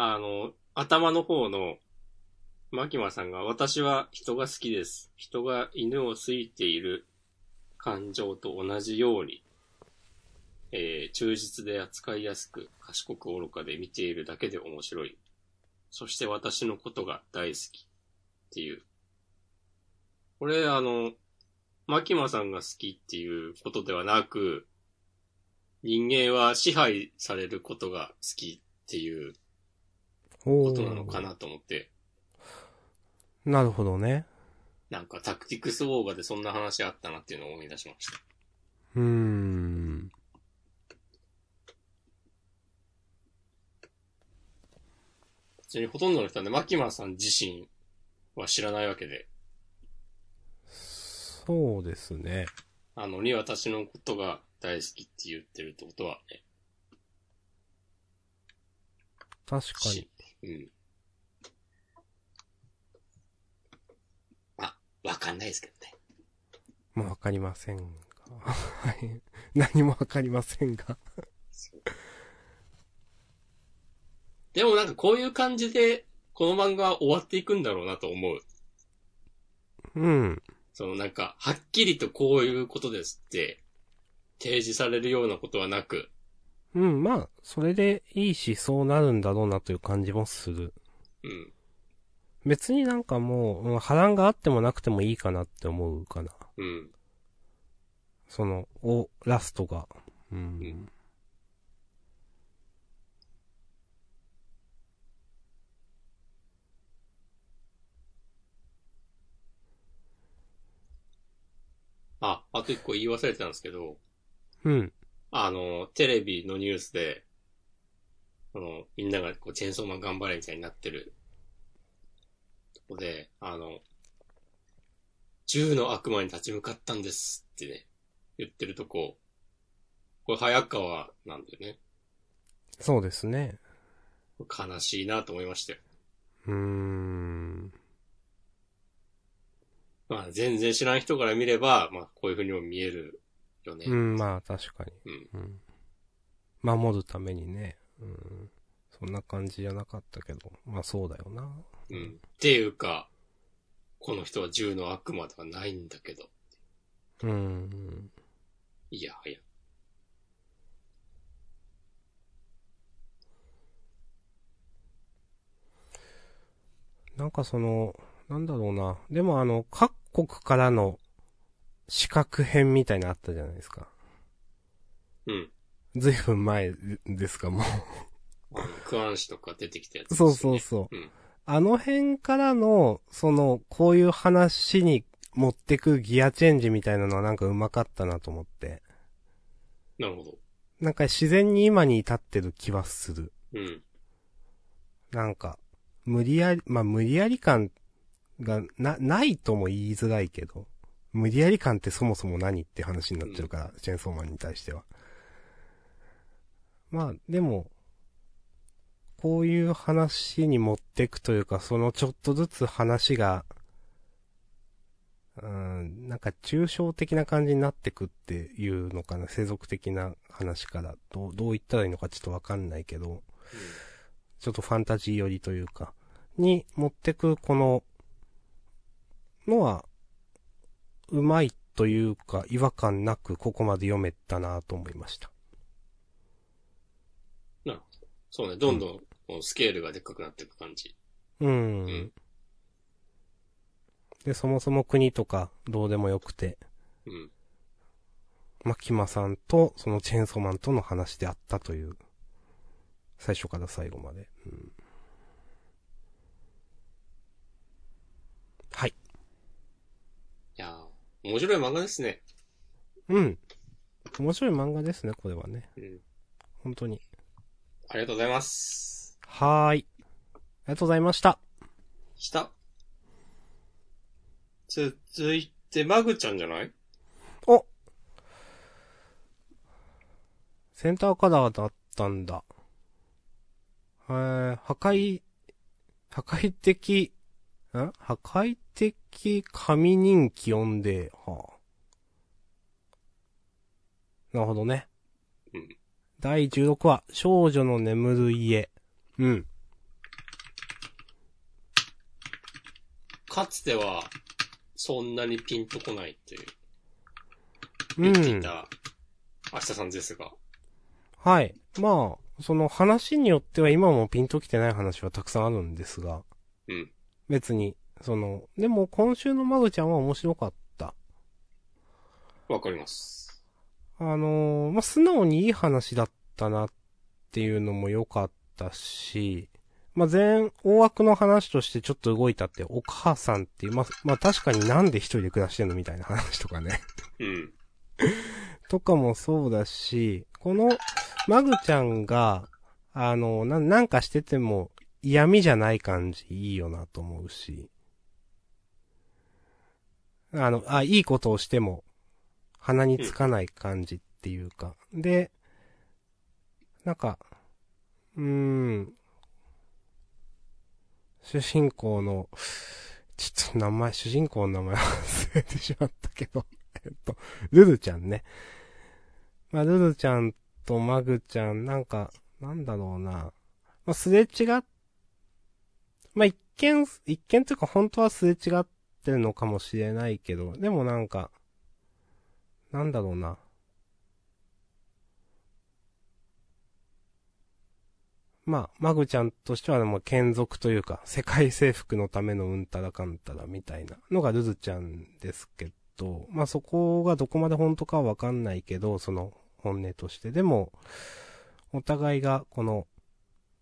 あの、頭の方の、マキマさんが、私は人が好きです。人が犬を好いている感情と同じように、えー忠実で扱いやすく、賢く愚かで見ているだけで面白い。そして私のことが大好き。っていう。これ、あの、マキマさんが好きっていうことではなく、人間は支配されることが好きっていうことなのかなと思って、なるほどね。なんかタクティクスオーガでそんな話あったなっていうのを思い出しました。うーん。別にほとんどの人はね、マキマさん自身は知らないわけで、そうですね。あのに私のことが大好きって言ってるってことはね、確かに。うん。まあ、わかんないですけどね。まあ、わかりませんが。はい。何もわかりませんがでもなんかこういう感じで、この漫画は終わっていくんだろうなと思う。うん。そのなんか、はっきりとこういうことですって、提示されるようなことはなく、うん、まあ、それでいいし、そうなるんだろうなという感じもする。うん。別になんかもう、うん波乱があってもなくてもいいかなって思うかな。うん。その、お、ラストが。うん。うんあ、あと一個言い忘れてたんですけど、うん。あの、テレビのニュースで、あの、みんながこう、チェーンソーマン頑張れみたいになってる。とこで、あの、銃の悪魔に立ち向かったんですってね、言ってるとこ、これ早川なんだよね。そうですね。悲しいなと思いましたよ。うーん。まあ、全然知らん人から見れば、まあ、こういう風にも見えるよね。うん、まあ確かに。うん。うん。守るためにね。うん。そんな感じじゃなかったけど。まあそうだよな。うん。っていうか、この人は銃の悪魔ではないんだけど。うん。いやはや。なんかその、なんだろうな。でもあの、各国からの資格編みたいなのあったじゃないですか。うん。ずいぶん前ですか、もあの、クアンシとか出てきたやつう。ですそうそうそう。うん。あの辺からの、その、こういう話に持ってくギアチェンジみたいなのはなんかうまかったなと思って。なるほど。なんか自然に今に至ってる気はする。うん。なんか、無理やり、まあ無理やり感がな、ないとも言いづらいけど、無理やり感ってそもそも何って話になっちゃうから、チェーンソーマンに対しては。まあ、でも、こういう話に持っていくというか、そのちょっとずつ話が、うん、なんか抽象的な感じになってくっていうのかな、世俗的な話から、どう、どう言ったらいいのかちょっとわかんないけど、ちょっとファンタジー寄りというか、に持ってくこの、のは、うまいというか、違和感なくここまで読めたなと思いました。そうね、どんどんこうスケールがでっかくなっていく感じ。うん。うんで、そもそも国とかどうでもよくて、うん。マキマさんとそのチェーンソーマンとの話であったという、最初から最後まで。うん、はい。いやー面白い漫画ですね。うん。面白い漫画ですね、これはね。うん。本当に。ありがとうございます。はーい。ありがとうございました。下。続いて、マグちゃんじゃない？おセンターカラーだったんだ。えー、破壊、破壊的、ん破壊的神人気温で、はあ。なるほどね。うん。第16話、少女の眠る家。うん。かつては、そんなにピンとこないっていう、うん。言っていた、明日さんですが。はい。まあ、その話によっては今もピンときてない話はたくさんあるんですが、うん。別に、その、でも今週のマグちゃんは面白かった。わかります。あのーまあ、素直にいい話だったなっていうのも良かったし、まあ、全、大枠の話としてちょっと動いたって、お母さんっていう、まあ、まあ、確かになんで一人で暮らしてんのみたいな話とかね。うん。とかもそうだし、この、マグちゃんが、あの、な、なんかしてても嫌味じゃない感じいいよなと思うし。あの、あ、いいことをしても、鼻につかない感じっていうか。で、なんか、うーん、主人公の、ちょっと名前、主人公の名前忘れてしまったけど、えっと、ルルちゃんね。まあ、ルルちゃんとマグちゃん、なんか、なんだろうな。まあ、すれ違っ、まあ、一見、一見というか本当はすれ違ってるのかもしれないけど、でもなんか、なんだろうな。まあ、マグちゃんとしてはもう眷属というか、世界征服のためのうんたらかんたらみたいなのがルズちゃんですけど、まあそこがどこまで本当かはわかんないけど、その本音として。でも、お互いがこの、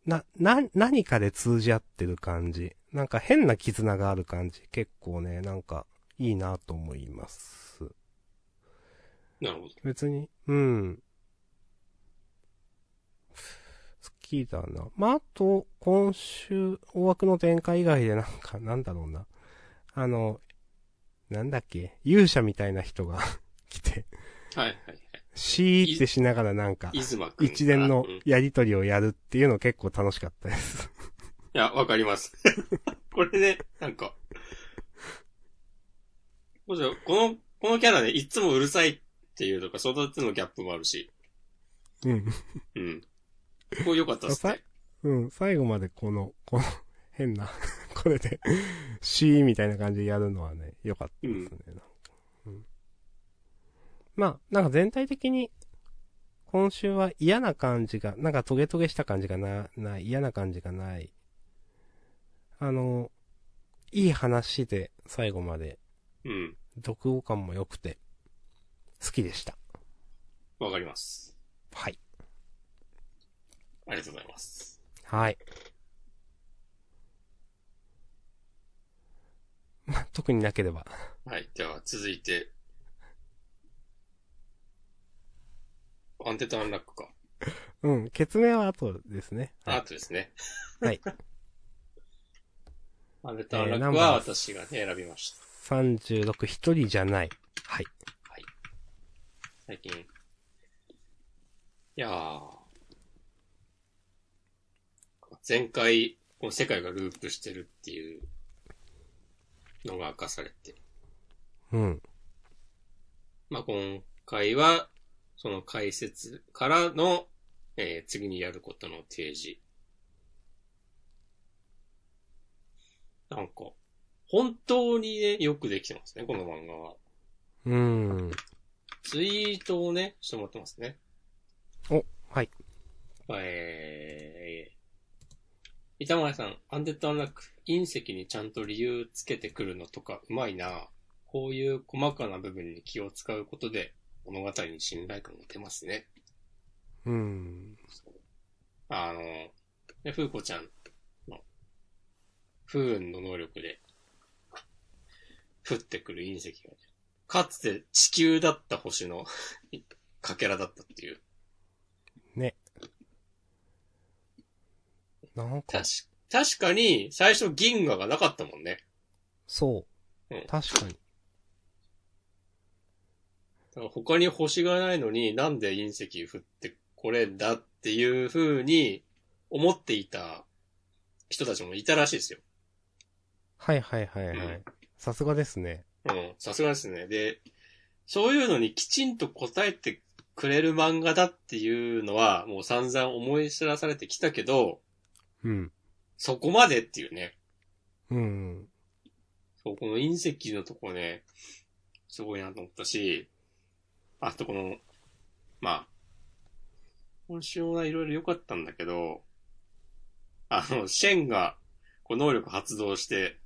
な、な、何かで通じ合ってる感じ。なんか変な絆がある感じ。結構ね、なんか、いいなと思います。なるほど。別に、うん。好きだな。まあ、あと、今週、大枠の展開以外でなんか、なんだろうな。あの、なんだっけ、勇者みたいな人が 来て、はいはいはい。シーってしながらなんか。一連のやりとりをやるっていうの結構楽しかったです。や、わかります。これね、なんか。もちろんこの、このキャラね、いつもうるさいっていうとか、その手のギャップもあるし。うん。うん。これ良かったっすね。うん、最後までこの、この、変な、これで、シーみたいな感じでやるのはね、良かったですね。うん、まあ、なんか全体的に、今週は嫌な感じが、なんかトゲトゲした感じがな、ない、嫌な感じがない。あの、いい話で最後まで、うん。読後感も良くて、好きでした。わかります。はい。ありがとうございます。はい。まあ、特になければ。はい。では、続いて。アンテッドアンラックか。うん、決明は後ですね。はいあとですね。はい。アンテッドアンラックは私がね、選びました。36一人じゃない。はい。最近。いやー。前回、この世界がループしてるっていうのが明かされて。うん。まあ、今回は、その解説からの、えー次にやることの提示。なんか、本当にね、よくできてますね、この漫画は。うん。ツイートをね、してもらってますね。お、はい。えー、板前さん、アンデッドアンラック、隕石にちゃんと理由つけてくるのとかうまいなこういう細かな部分に気を使うことで物語に信頼感が出ますね。うん。あの、ね、風子ちゃんの不運の能力で降ってくる隕石がね、かつて地球だった星の かけらだったっていう。ね。なんか確かに最初銀河がなかったもんね。そううん。確かに。他に星がないのになんで隕石降ってこれだっていう風に思っていた人たちもいたらしいですよ。はいはいはいはうんい。さすがですね。うん、さすがですね。で、そういうのにきちんと答えてくれる漫画だっていうのはもう散々思い知らされてきたけど、うん。そこまでっていうね。うん。そう、この隕石のとこね、すごいなと思ったし、あとこの、まあ、今週はいろいろ良かったんだけど、あの、シェンが、こう能力発動して、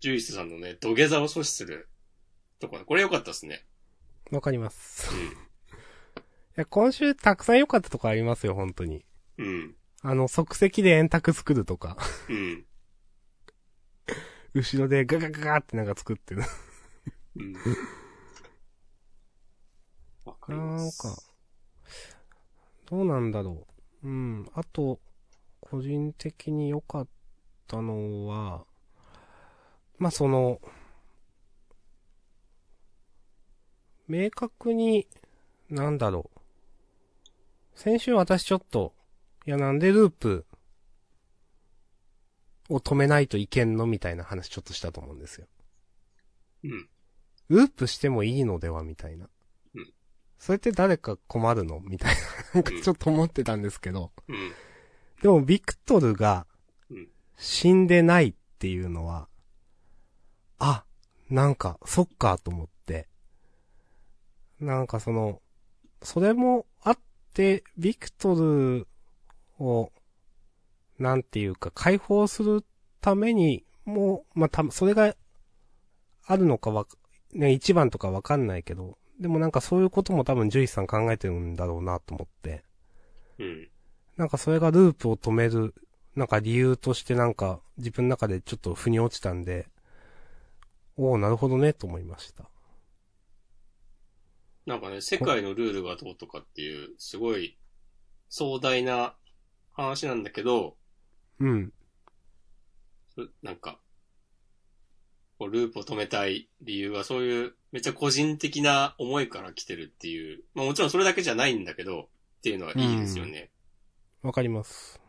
ジュイスさんのね、土下座を阻止するとこね、これ良かったですね。わかります。う いや、今週たくさん良かったとこありますよ、本当に。ん。うん。あの、即席で円卓作るとか、うん。後ろでガガガガってなんか作ってる。うん。わかりなんます。か、どうなんだろう。うん。あと、個人的に良かったのは、まあ、その、明確に、なんだろう。先週私ちょっと、いやなんでループを止めないといけんのみたいな話ちょっとしたと思うんですよ。うん。ループしてもいいのではみたいな。うん。それって誰か困るの？みたいな。なんかちょっと思ってたんですけど。うん。でも、ビクトルがうん、死んでないっていうのは、あ、なんか、そっかと思って。なんかその、それもあって、ビクトルを、なんていうか、解放するために、もう、まあ、た、それが、あるのかわ、ね、一番とかわかんないけど、でもなんかそういうことも多分ジュイスさん考えてるんだろうなと思って。うん。なんかそれがループを止める、なんか理由としてなんか自分の中でちょっと腑に落ちたんで、おおなるほどね、と思いました。なんかね、世界のルールがどうとかっていう、すごい壮大な話なんだけど、うん。そなんか、ループを止めたい理由はそういうめっちゃ個人的な思いから来てるっていう、まあもちろんそれだけじゃないんだけど、っていうのはいいですよね。わかります。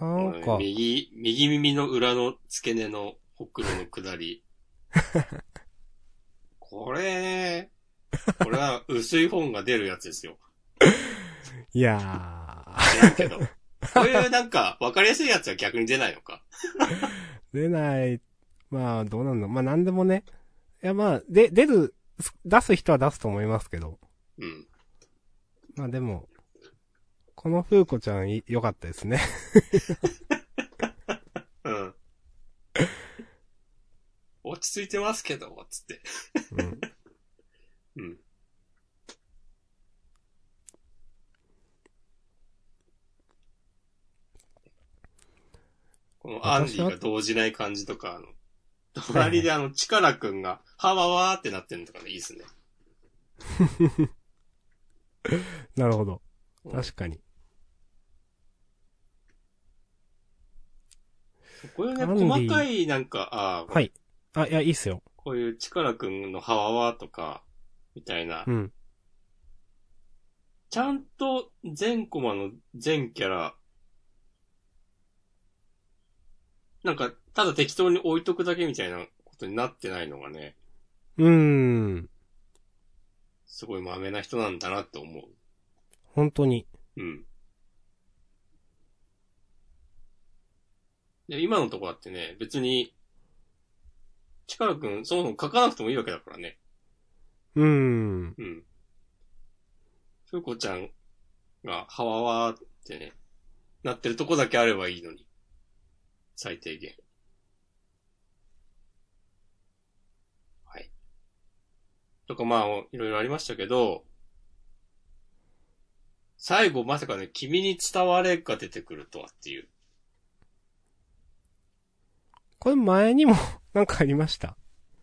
なんか、右、右耳の裏の付け根のほくろの下り。これね、これは薄い本が出るやつですよ。いや知らんけど。こういうなんか、わかりやすいやつは逆に出ないのか。ー、出ない、まあどうなんだまあなんでもね。いやまあ、で、出る、出す人は出すと思いますけど。うん。まあでも、この風子ちゃんい良かったですね。うん。落ち着いてますけど、つって。うん。うん。このアンディが動じない感じとか、あの、隣であの、チカラくんが、はわわーってなってるのとかね、いいっすね。なるほど。うん確かに。こういうね、細かいなんか、ああ、はい。あ、いや、いいっすよ。こういうチカラくんのはわわとか、みたいなう、ん。ちゃんと全コマの全キャラ、なんか、ただ適当に置いとくだけみたいなことになってないのがね、うーん。すごいマメな人なんだなって思う。本当に。うん。で、今のとこだってね、別に、チカラくん、そもそも書かなくてもいいわけだからね。うーん。うん。ふうこちゃんが、はわわーってね、なってるとこだけあればいいのに。最低限。はい。とかまあ、いろいろありましたけど、最後まさかね、君に伝われが出てくるとはっていう。これ前にも なんかありました？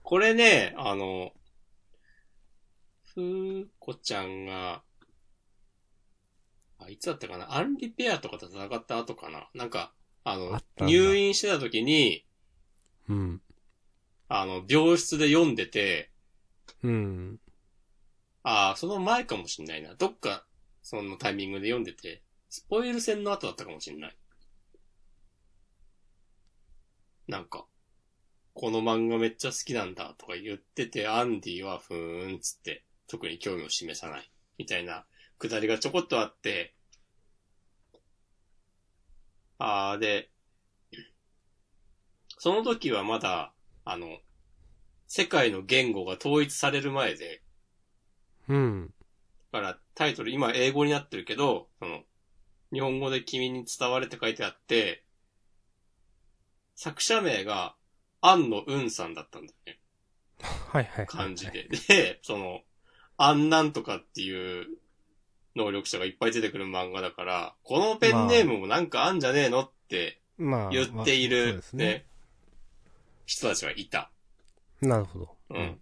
これね、あの、ふーこちゃんが、あ、いつだったかな？アンリペアとかと戦った後かな？なんか、あのあ入院してた時に、うん。あの、病室で読んでて、うん。ああ、その前かもしんないな。どっか、そのタイミングで読んでて、スポイル戦の後だったかもしんない。なんか、この漫画めっちゃ好きなんだとか言ってて、アンディはふーんつって、特に興味を示さない。みたいな、くだりがちょこっとあって、あーで、その時はまだ、あの、世界の言語が統一される前で、うん。だからタイトル今英語になってるけど、その、日本語で君に伝われって書いてあって、作者名が、安野雲さんだったんだよね。はいはいはい。漢字で。で、その、安なんとかっていう能力者がいっぱい出てくる漫画だから、このペンネームもなんかあんじゃねえのってまあ。言っていまあそうるで、すねね。人たちはいた。なるほど。うん。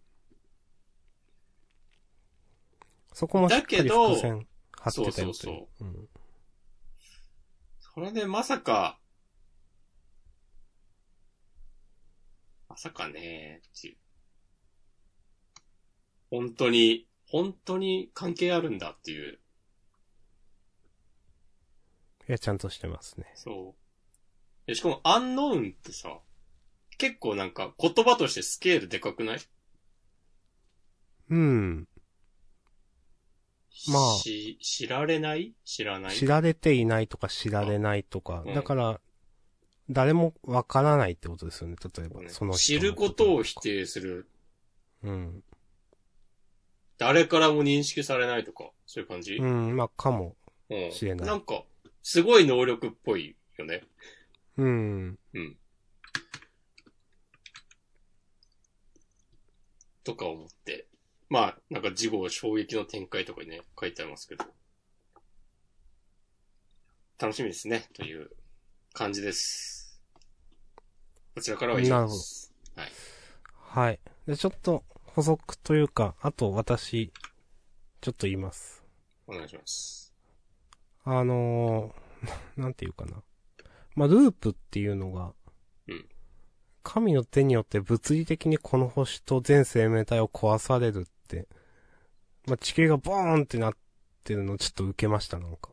そこもしっかりだけど伏線張ってたよといそうそうう。うん。それでまさか、まさかね、っていう。本当に、本当に関係あるんだっていういや、ちゃんとしてますね。そう。でしかも、アンノーンってさ、結構なんか言葉としてスケールでかくない？うん。まあし、知られない？知らない？知られていないとか知られないとか、うんだから、誰もわからないってことですよね。例えば、ねその人知のることを否定する。うん。誰からも認識されないとか、そういう感じ？うん、まあ、かも。うんしれないなんか、すごい能力っぽいよね。うん。うん。とか思って。まあ、なんか事後衝撃の展開とかにね、書いてありますけど。楽しみですね、という感じです。こちらからは以上です。はい。はい。で、ちょっと補足というか、あと私、ちょっと言います。お願いします。あのー、なんていうかな。まあ、ループっていうのが、うん神の手によって物理的にこの星と全生命体を壊されるって、まあ、地形がボーンってなってるのちょっと受けました、なんか。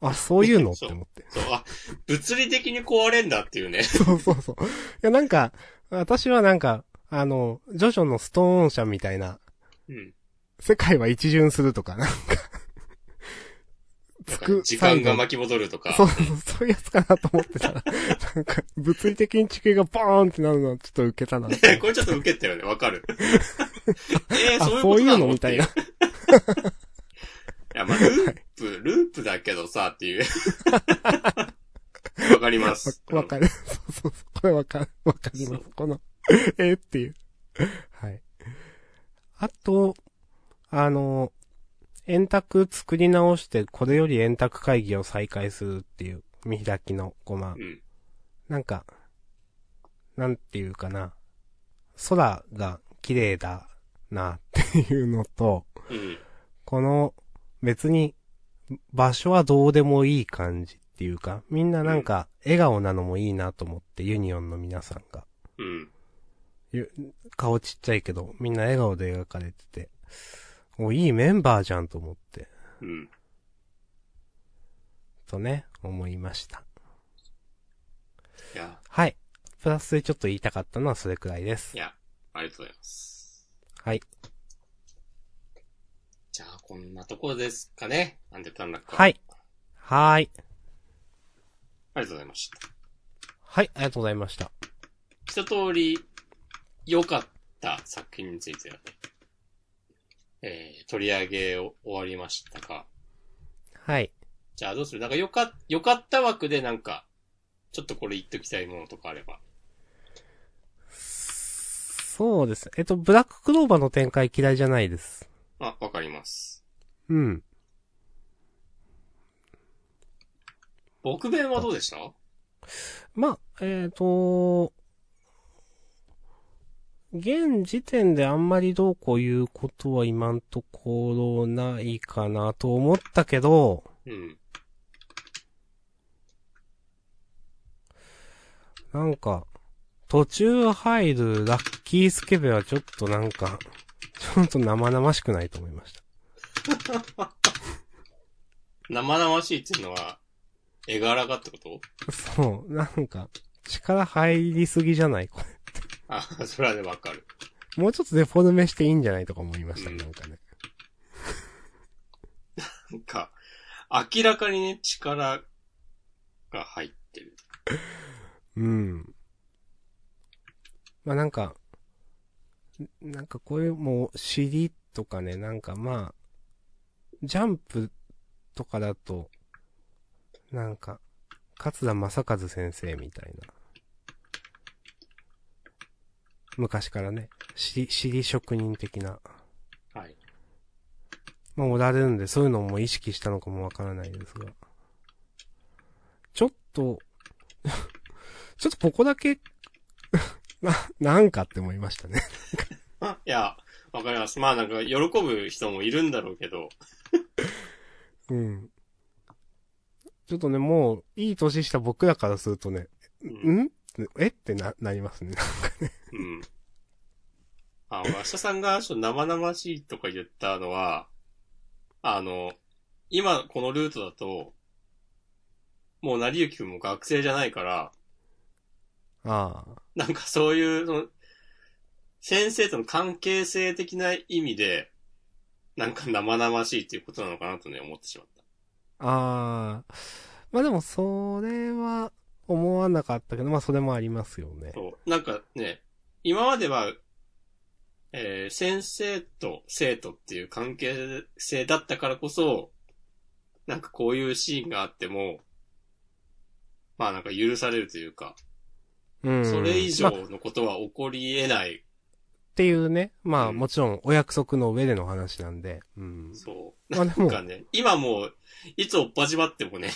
あ、そういうのって思って。そう、あ、物理的に壊れんだっていうね。そうそうそう。いや、なんか、私はなんか、あの、ジョジョのストーン社みたいな、うん。世界は一巡するとか、なんか、なんかつく、時間が巻き戻るとか。そうそう、そういうやつかなと思ってたら、なんか、物理的に地形がボーンってなるのはちょっと受けたな。ね これちょっと受けたよね、わかる。えー、あ、そういうの？のみたいな。いや、まあ、ループ、ループだけどさ、っていう。わかります。わわかる。そうそうそう。これわかる。わかります。この、えーっていう。はい。あと、あの、円卓作り直して、これより円卓会議を再開するっていう、見開きのコマう。ん。なんか、なんていうかな。空が綺麗だなっていうのと、うん。この別に場所はどうでもいい感じっていうか、みんななんか笑顔なのもいいなと思って、ユニオンの皆さんが。うん。ゆ顔ちっちゃいけど、みんな笑顔で描かれてて、お、いいメンバーじゃんと思って、うん。とね、思いました。いや、はい。プラスでちょっと言いたかったのはそれくらいですい。や、ありがとうございます。はい。じゃあ、こんなところですかね。アンデッドアンラックは。はい。はーい。ありがとうございました。はい、ありがとうございました。一通り、良かった作品についてはね、えー、取り上げを終わりましたが、はい。じゃあどうする？なんか良か、良かった枠でなんか、ちょっとこれ言っときたいものとかあれば。そうです。えっと、ブラッククローバーの展開嫌いじゃないです。あ、わかります。うん。僕弁はどうでした？まあ、えっ、と、現時点であんまりどうこう言うことは今んところないかなと思ったけど、うん。なんか、途中入るラッキースケベはちょっとなんか、ちょっと生々しくないと思いました。生々しいっていうのは、絵柄がってこと？そう、なんか、力入りすぎじゃない？これ。あ、それはね、わかる。もうちょっとデフォルメしていいんじゃないとか思いました、うんなんかね。なんか、明らかにね、力が入ってる。うん。まあなんか、んなんかこういうもう尻とかね、なんかまあ、ジャンプとかだと、なんか、勝田正和先生みたいな。昔からね、尻、尻職人的な。はい。まあおられるんで、そういうのも意識したのかもわからないですが。ちょっと、ちょっとここだけ、な、なんかって思いましたね。あ いや、わかります。まあなんか、喜ぶ人もいるんだろうけど、うん。ちょっとね、もう、いい年した僕らからするとね、うん。ん？え？ってな、なりますね。うん。あ、明日さんがちょっと生々しいとか言ったのは、あの、今このルートだと、もう成幸くんも学生じゃないから、ああ。なんかそういう、その、先生との関係性的な意味で、なんか生々しいっていうことなのかなとね、思ってしまった。ああ。まあでも、それは思わなかったけど、まあそれもありますよね。そう。なんかね、今までは、えー先生と生徒っていう関係性だったからこそ、なんかこういうシーンがあっても、まあなんか許されるというか、うん。それ以まあ上のことは起こり得ない。っていうね。まあうんもちろんお約束の上での話なんで。うん。そう。なんかね、今もう、いつおっぱじまってもね、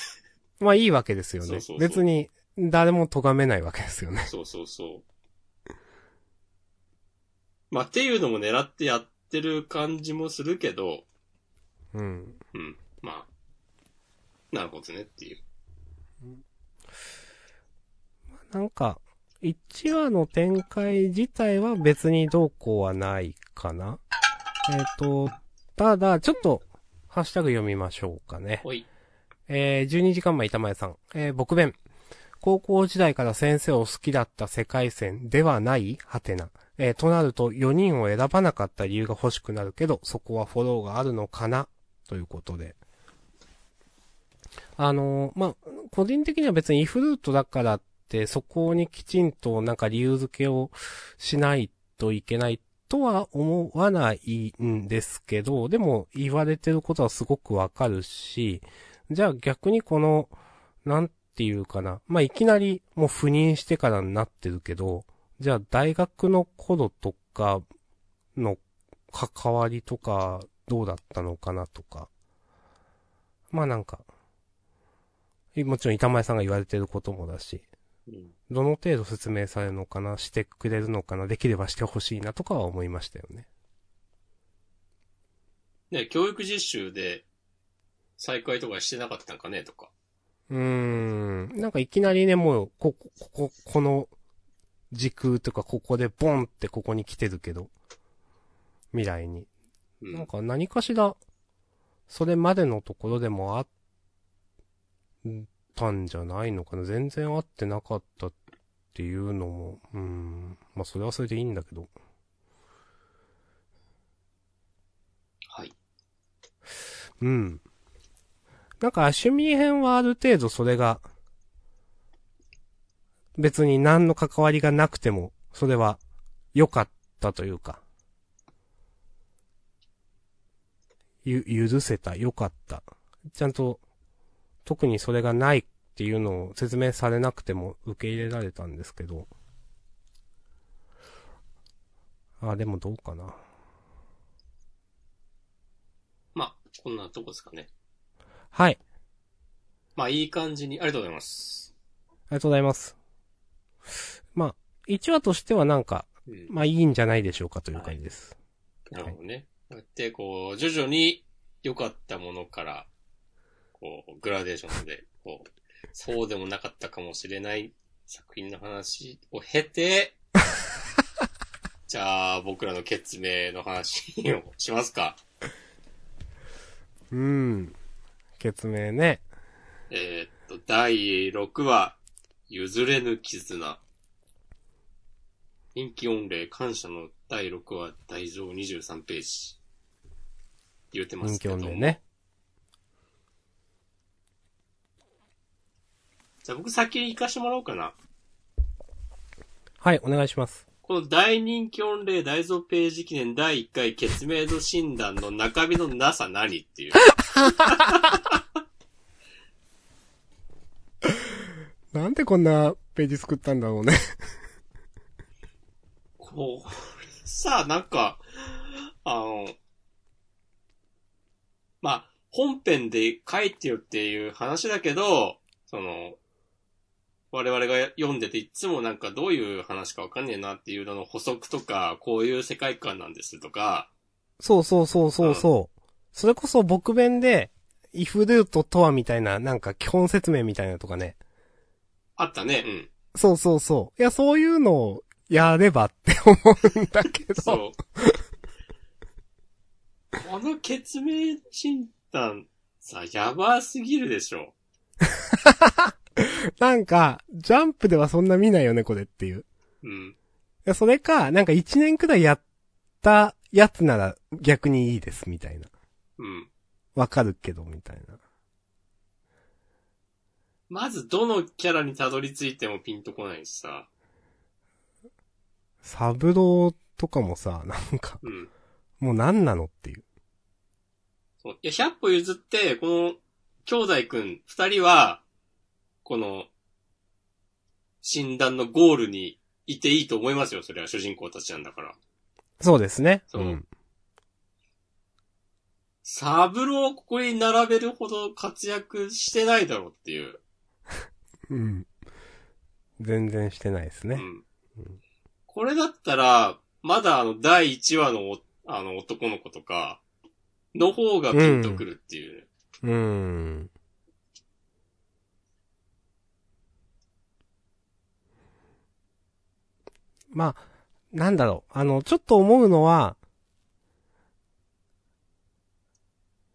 まあいいわけですよね。そうそうそう別に誰も咎めないわけですよね。そうそうそう。まあっていうのも狙ってやってる感じもするけど、うん。うん。まあ、なるほどねっていう。なんか、1話の展開自体は別にどうこうはないかな。えっ、と、ただ、ちょっと、ハッシュタグ読みましょうかね。ほい。えー、12時間前板前さん。えー、僕弁。高校時代から先生を好きだった世界線ではないはてな。えー、となると4人を選ばなかった理由が欲しくなるけど、そこはフォローがあるのかな？ということで。あのーまあ、個人的には別にイフルートだからって、そこにきちんとなんか理由付けをしないといけないとは思わないんですけど、でも言われてることはすごくわかるし、じゃあ逆にこの、なんていうかな。まあ、いきなりもう赴任してからになってるけど、じゃあ大学の頃とかの関わりとかどうだったのかなとか。まあなんか、もちろん板前さんが言われてることもだし、うん。どの程度説明されるのかな、してくれるのかな、できればしてほしいなとかは思いましたよね。ね、教育実習で再開とかしてなかったんかねとか。うーん。なんかいきなりね、もう、こ、こ、ここ、この時空とかここでボンってここに来てるけど、未来に。うん。なんか何かしら、それまでのところでもあったんじゃないのかな。全然あってなかったっていうのも、うーん。まあそれはそれでいいんだけど。はい。うん。なんか、趣味編はある程度それが、別に何の関わりがなくても、それは良かったというか、ゆ、許せた、良かった。ちゃんと、特にそれがないっていうのを説明されなくても受け入れられたんですけど、あ、でもどうかな。まあ、こんなとこですかね。はい。まあ、いい感じに、ありがとうございます。ありがとうございます。まあ、1話としてはなんか、うん。まあいいんじゃないでしょうかという感じです。なるほどね。こうやって、こう、徐々に良かったものから、こう、グラデーションで、こう、そうでもなかったかもしれない作品の話を経て、じゃあ、僕らの決明の話をしますか。うん。決明ね。えーっと、第6話、譲れぬ絆。人気御礼感謝の第6話、大上23ページ。言うてます人気けど。音でね。じゃあ僕先に行かしてもらおうかな。はい、お願いします。この大人気御礼大蔵ページ記念第1回決明度診断の中身のなさ何っていう。なんでこんなページ作ったんだろうね。こう、さあ、なんか、あの、まあ、本編で書いてよっていう話だけど、その、我々が読んでていつもなんかどういう話かわかんねえなっていうのの補足とか、こういう世界観なんですとか、そうそうそうそうそう。それこそ僕弁で、イフルートとはみたいな、なんか基本説明みたいなとかね。あったね、うん。そうそうそう。いや、そういうのをやればって思うんだけど。そう。この決明診断さ、やばすぎるでしょ。なんか、ジャンプではそんな見ないよね、これっていう。うん。いやそれか、なんか一年くらいやったやつなら逆にいいです、みたいな。うん。わかるけど、みたいな。まず、どのキャラにたどり着いてもピンとこないしさ。サブローとかもさ、なんか、うん。もう何なのっていう。そういや、100歩譲って、この、兄弟くん二人は、この、診断のゴールにいていいと思いますよ。それは主人公たちなんだから。そうですね。そうんサブローをここに並べるほど活躍してないだろうっていう。うん。全然してないですね。うん。これだったら、まだあの、第1話のお、あの、男の子とか、の方がピンとくるっていう。うーん。まあ、なんだろう。あの、ちょっと思うのは、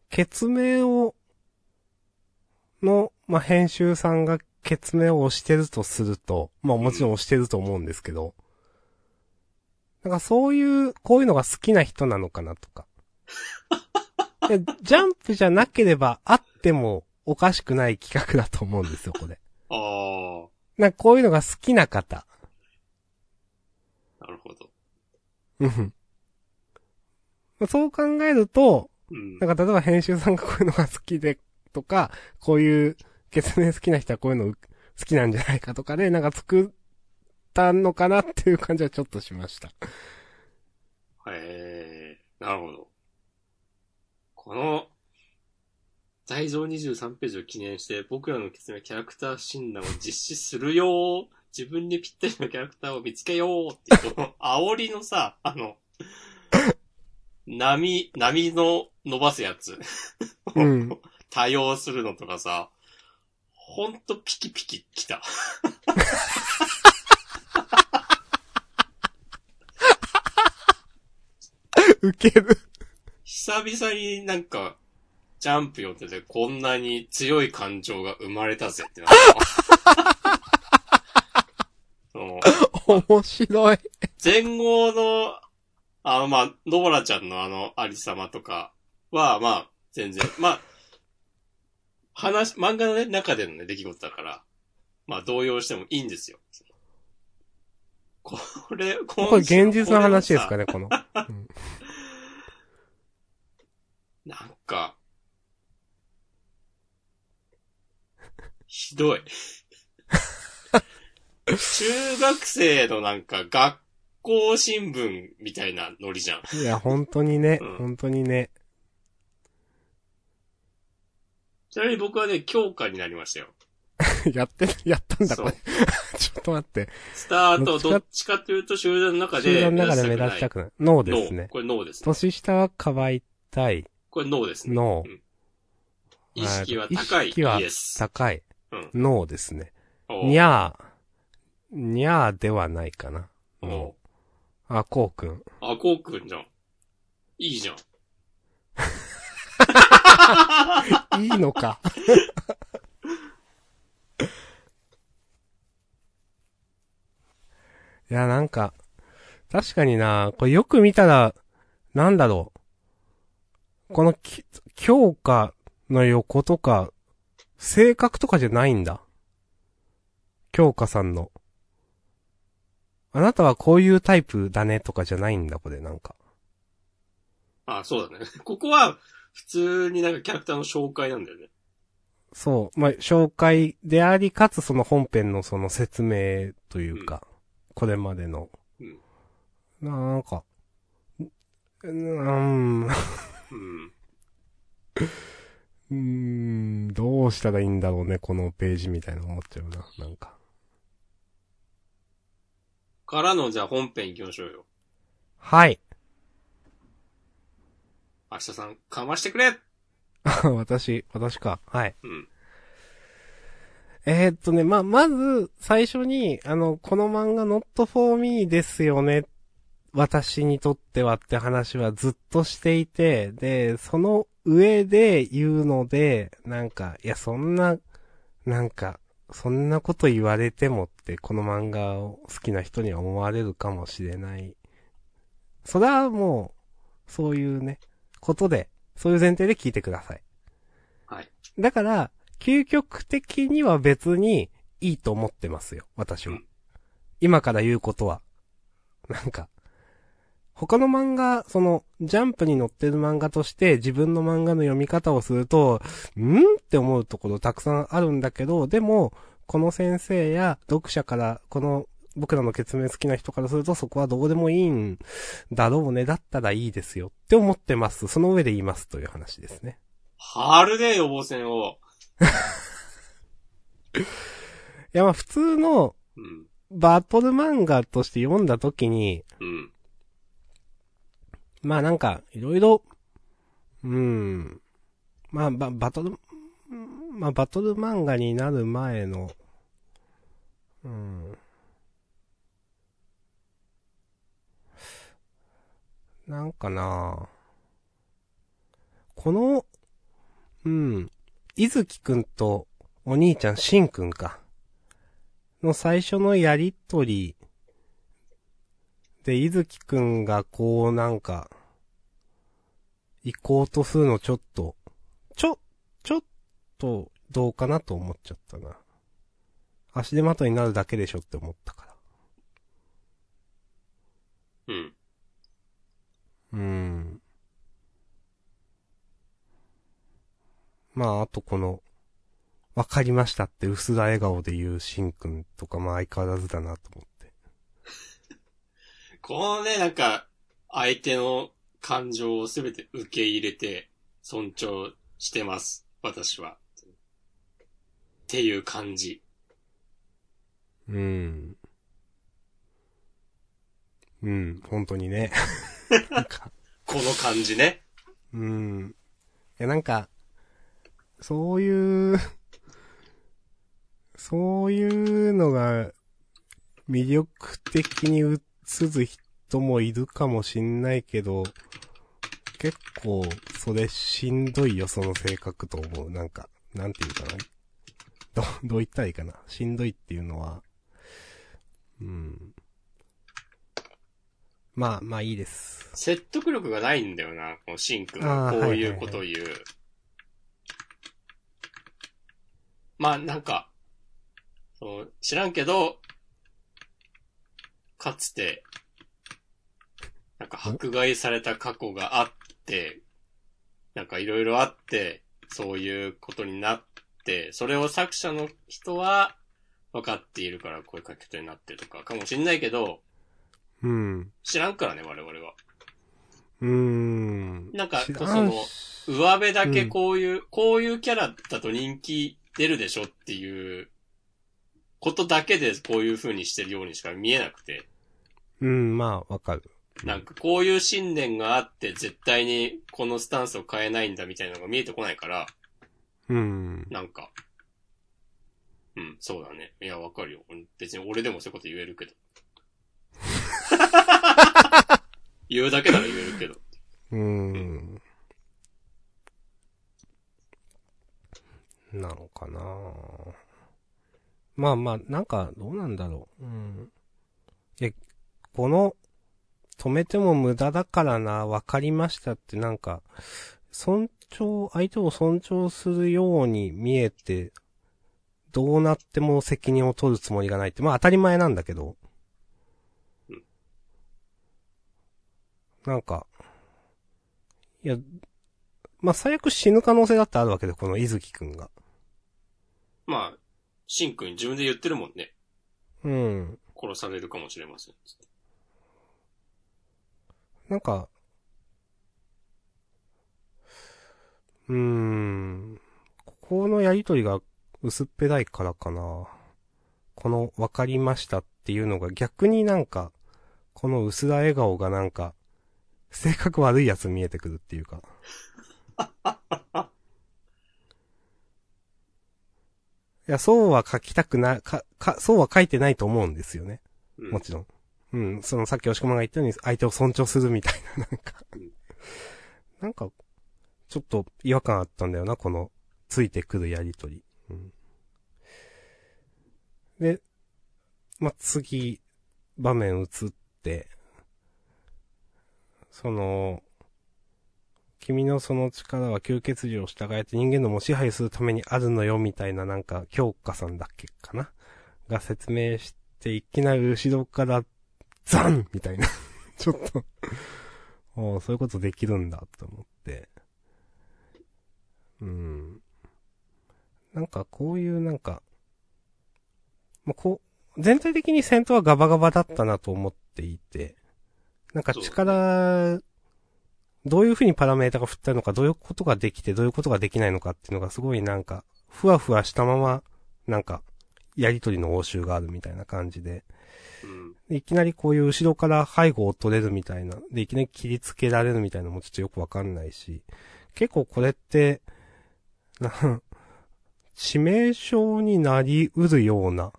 決明を、の、まあ、編集さんが決明を押してるとすると、まあもちろん押してると思うんですけど、なんかそういう、こういうのが好きな人なのかなとか。ジャンプじゃなければあってもおかしくない企画だと思うんですよ、これ。あなんかこういうのが好きな方。あ、なるほど。うん。そう考えると、うん。なんか例えば編集さんがこういうのが好きでとか、こういう決明好きな人はこういうの好きなんじゃないかとかで、なんか作ったのかなっていう感じはちょっとしました。へえ、なるほど。この、大蔵23ページを記念して、僕らの決明キャラクター診断を実施するよー自分にぴったりのキャラクターを見つけようっていう、この煽りのさ、あの、波、波の伸ばすやつ。うん。多用するのとかさ、ほんとピキピキきた。ウケる。久々になんか、ジャンプ読んでてこんなに強い感情が生まれたぜってなった。面白い。前後の、あの、まあ、ノボラちゃんのあの、ありさまとかは、まあ、全然、まあ、話、漫画のね、中でのね、出来事だから、まあ、動揺してもいいんですよ。これ、ここれ現実の話ですかね。ね、この。うん なんか、ひどい。中学生のなんか学校新聞みたいなノリじゃん。いや、本当にね、うん本当にね。ちなみに僕はね、教科になりましたよ。やって、やったんだ、これ。ちょっと待って。スタート、どっちか？というと集団の中で集団の中で目立ちたくくない。ノー。ですね。これノーですね。年下はかばいたい。これノーですね。ノーうん意識は高い。意識は。高い。うんノーですね。にゃー。にゃーではないかな。おう。あ、こうくん。あ、こうくんじゃん。いいじゃん。いいのか。いや、なんか、確かにな、これよく見たら、なんだろう。このき、強化の横とか、性格とかじゃないんだ。強化さんの。あなたはこういうタイプだねとかじゃないんだ、これなんか。あ、そうだね。ここは、普通になんかキャラクターの紹介なんだよね。そう。まあ、紹介であり、かつその本編のその説明というか、これまでの。うんなんか、うーん、ううん。ーん、どうしたらいいんだろうね、このページみたいな思っちゃうな、なんか。からの、じゃあ本編行きましょうよ。はい。明日さん、かましてくれ 私、私か。はい。うん。えーっとね、ま、まず、最初に、あの、この漫画 not for me ですよね。私にとってはって話はずっとしていて、で、その上で言うので、なんか、いや、そんな、なんか、そんなこと言われてもって、この漫画を好きな人には思われるかもしれない。それはもう、そういうね、ことで、そういう前提で聞いてください。はい。だから、究極的には別にいいと思ってますよ、私はうん。今から言うことは。なんか、他の漫画、その、ジャンプに載ってる漫画として自分の漫画の読み方をすると、んって思うところたくさんあるんだけど、でも、この先生や読者から、この僕らの決明好きな人からするとそこはどうでもいいんだろうね、だったらいいですよって思ってます。その上で言いますという話ですね。貼るね、予防線を。いや、まあ普通のうん。バトル漫画として読んだ時に、うん。まあなんか、いろいろ、うーん。まあ、バ、バトル、うんまあバトル漫画になる前の、うん。なんかなこの、うん。いずきくんとお兄ちゃんしんくんか。の最初のやりとりで、いずきくんがこうなんか、行こうとするのちょっと、ちょ、ちょっとどうかなと思っちゃったな。足手まといになるだけでしょって思ったから。うん。うーん。まあ、あとこの、わかりましたって薄ら笑顔で言うしんくんとか、まあ相変わらずだなと思って。このね、なんか、相手の感情をすべて受け入れて、尊重してます。私は。っていう感じ。うーん。うん、本当にね。なんか、この感じね。うん。いや、なんか、そういう、そういうのが魅力的に映す人もいるかもしんないけど、結構、それしんどいよ、その性格と思う。なんか、なんていうかな。ど、どう言ったらいいかな。しんどいっていうのは、うん。まあ、まあいいです。説得力がないんだよな、このシンくんあーがこういうことを言う。まあ、なんか、そう、知らんけど、かつて、なんか迫害された過去があって、なんかいろいろあって、そういうことになって、それを作者の人は分かっているからこういう書き方になってるとかかもしんないけど、うん。知らんからね、我々は。うーん。なんかそのし上辺だけこういう、こういうキャラだと人気出るでしょっていうことだけでこういう風にしてるようにしか見えなくて、うん、まあ、わかる。なんかこういう信念があって絶対にこのスタンスを変えないんだみたいなのが見えてこないから、うん。なんか、うん、そうだね。いや、わかるよ。別に俺でもそういうこと言えるけど。言うだけなら言えるけど。うーん。なのかなまあまあ、なんか、どうなんだろう。うん。いや、この、止めても無駄だからな、わかりましたってなんか、尊重、相手を尊重するように見えて、どうなっても責任を取るつもりがないって、まあ当たり前なんだけどうん。なんか、いや、まあ最悪死ぬ可能性だってあるわけで、この伊月くんが。まあ、シンくん自分で言ってるもんね。うん。殺されるかもしれません。なんか、うーん。ここのやりとりが薄っぺらいからかな。この、わかりましたっていうのが逆になんか、この薄ら笑顔がなんか、性格悪いやつ見えてくるっていうか。いや、そうは書きたくな、か、か、そうは書いてないと思うんですよね。うんもちろん。うん、そのさっき押し込まんが言ったように相手を尊重するみたいな、なんかうん。なんか、ちょっと違和感あったんだよな、この、ついてくるやりとり。うん。で、まあ、次、場面移って、その、君のその力は吸血獣を従えて人間のも支配するためにあるのよ、みたいななんか、京香さんだっけかな？が説明して、いきなり後ろから、ザンみたいな。ちょっとそういうことできるんだ、と思って。うん。なんか、こういうなんか、まあ、こう、全体的に戦闘はガバガバだったなと思っていて、なんか力、どういう風にパラメータが振ったのか、どういうことができて、どういうことができないのかっていうのがすごいなんか、ふわふわしたまま、なんか、やりとりの応酬があるみたいな感じ。で。いきなりこういう後ろから背後を取れるみたいな、で、いきなり切りつけられるみたいなのもちょっとよくわかんないし、結構これって、な致命傷になりうるような、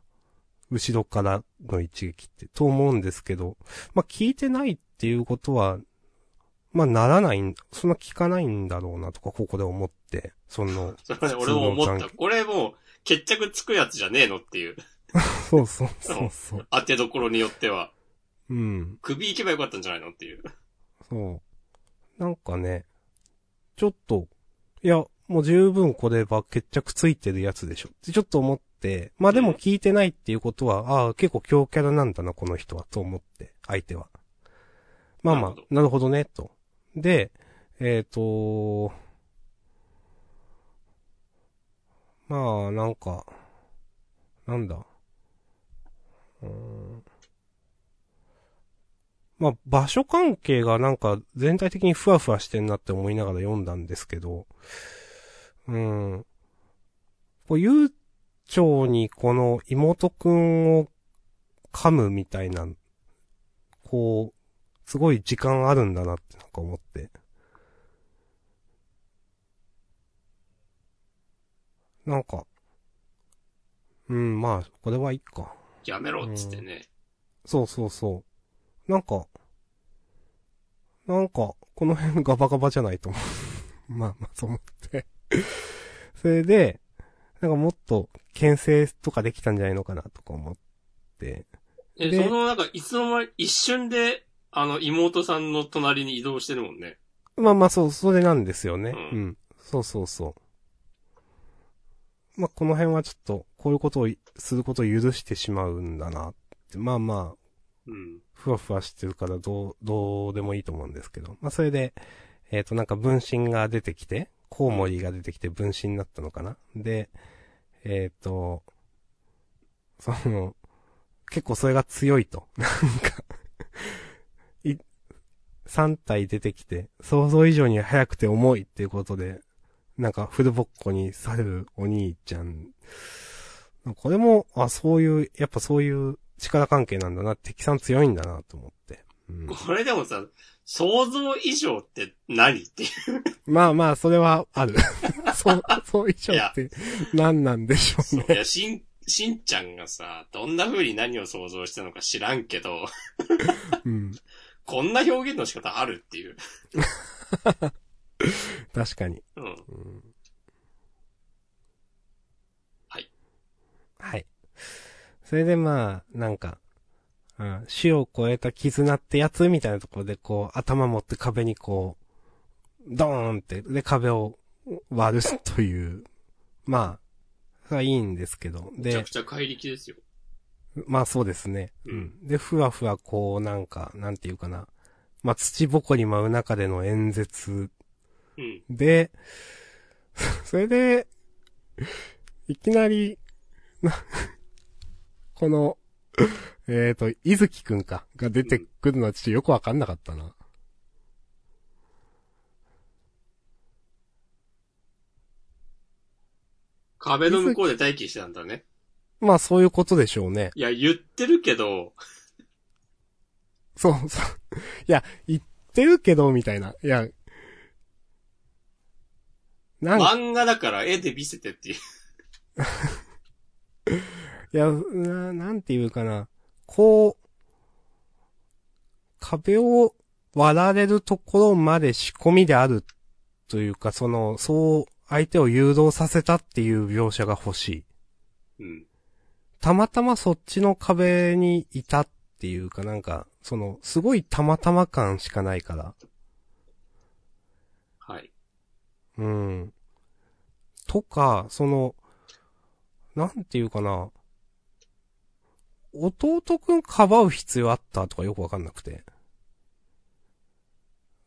後ろからの一撃って、と思うんですけど、まあ、聞いてないっていうことは、まあ、ならないん、そんな聞かないんだろうなとか、ここで思って、その、それね、俺も思った。これもう、決着つくやつじゃねえのっていう。そうそうそうそう。当てどころによっては。うん。首行けばよかったんじゃないのっていう。そう。なんかね、ちょっと、いや、もう十分これは決着ついてるやつでしょってちょっと思って、まあでも聞いてないっていうことは、ああ、結構強キャラなんだな、この人は、と思って、相手は。まあまあなるほ、どね、と。で、えっ、と、まあ、なんか、なんだ？うーんまあ、場所関係がなんか全体的にふわふわしてんなって思いながら読んだんですけど、うん。こう、悠長にこの妹くんを噛むみたいな、こう、すごい時間あるんだなってなんか思って。なんか、うん、まあ、これはいいか。やめろっつってね。そうそうそう。なんか、なんか、この辺 ガバガバじゃないと思う。まあまあ、そう思って。それで、なんかもっと、牽制とかできたんじゃないのかなとか思って。え、でそのなんか、いつの間に、一瞬で、あの、妹さんの隣に移動してるもんね。まあまあ、そう、それなんですよね。ううんん。そうそうそう。まあ、この辺はちょっと、こういうことをい、することを許してしまうんだなって。まあまあ、うん。ふわふわしてるからどう、どうでもいいと思うんですけど。まあ、それで、えっ、と、なんか分身が出てきて、コウモリが出てきて分身になったのかなで、えっ、と、その、結構それが強いと。なんか、い、3体出てきて、想像以上に速くて重いっていうことで、なんかフルボッコにされるお兄ちゃん。これも、あ、そういう、やっぱそういう力関係なんだな、敵さん強いんだなと思って。うん、これでもさ、想像以上って何っていう。まあまあ、それはある。そう、そう以上って何なんでしょうね。いや、しん、しんちゃんがさ、どんな風に何を想像したのか知らんけど、うん。こんな表現の仕方あるっていう。確かに。うん。うんはい。はい。それでまあ、なんか、うん、死を超えた絆ってやつみたいなところでこう、頭持って壁にこう、ドーンって、で壁を割るという、まあ、それはいいんですけど、でめちゃく、ちゃ怪力ですよ。まあそうですね。ううんん。で、ふわふわこう、なんか、なんていうかな。まあ土ぼこり舞う中での演説うん。で、それで、いきなり、な この、えっ、と、いずきくんか、が出てくるのはちょっとよくわかんなかったな。壁の向こうで待機してたんだね。まあそういうことでしょうね。いや、言ってるけど、そうそう。いや、言ってるけど、みたいな。いや、なんか、漫画だから絵で見せてっていう。いや、な、なんていうかな。こう、壁を割られるところまで仕込みであるというか、その、そう、相手を誘導させたっていう描写が欲しい。うん。たまたまそっちの壁にいたっていうかなんか、その、すごいたまたま感しかないから。はい。うん。とか、その、なんていうかな。弟くんかばう必要あったとかよくわかんなくて。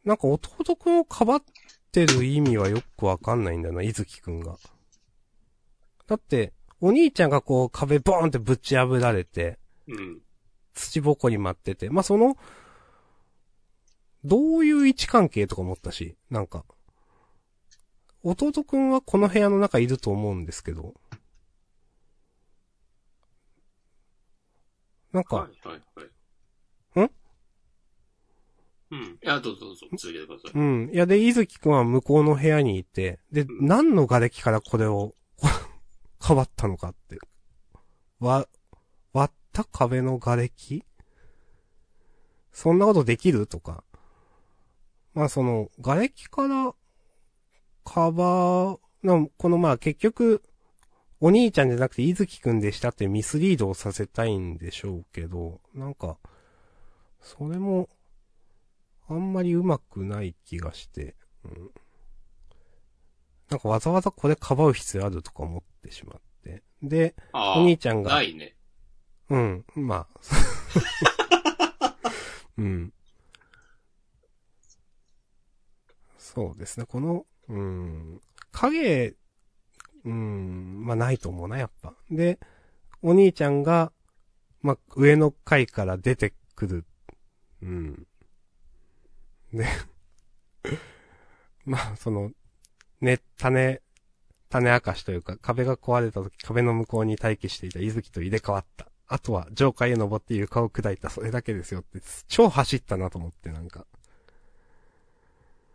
なんか弟くんをかばってる意味はよくわかんないんだよな、いずきくんが。だって、お兄ちゃんがこう壁ボーンってぶち破られて、うん。土ぼこり舞ってて、まあ、その、どういう位置関係とか思ったし、なんか、弟くんはこの部屋の中いると思うんですけど、なんか、はい、はい、はい。ん？うん。いや、どうぞどうぞ、続けてください。うん。いや、で、いずきくんは向こうの部屋にいて、で、うん何の瓦礫からこれを、変わったのかって。わ、割った壁の瓦礫？そんなことできる？とか。まあ、その、瓦礫から、カバー、なこのまあ結局、お兄ちゃんじゃなくて、いずきくんでしたってミスリードをさせたいんでしょうけど、なんか、それも、あんまりうまくない気がして、うん。なんかわざわざこれかばう必要あるとか思ってしまって。で、あお兄ちゃんがあ、ないね。うん、まあ。うん。そうですね、この、うん、影、うん、まあないと思うな、やっぱ。で、お兄ちゃんが、まあ、上の階から出てくる。うん。で、まあ、その、ね、種、種明かしというか、壁が壊れた時、壁の向こうに待機していた伊月と入れ替わった。あとは、上階へ登って床を砕いた、それだけですよって、超走ったなと思って、なんか。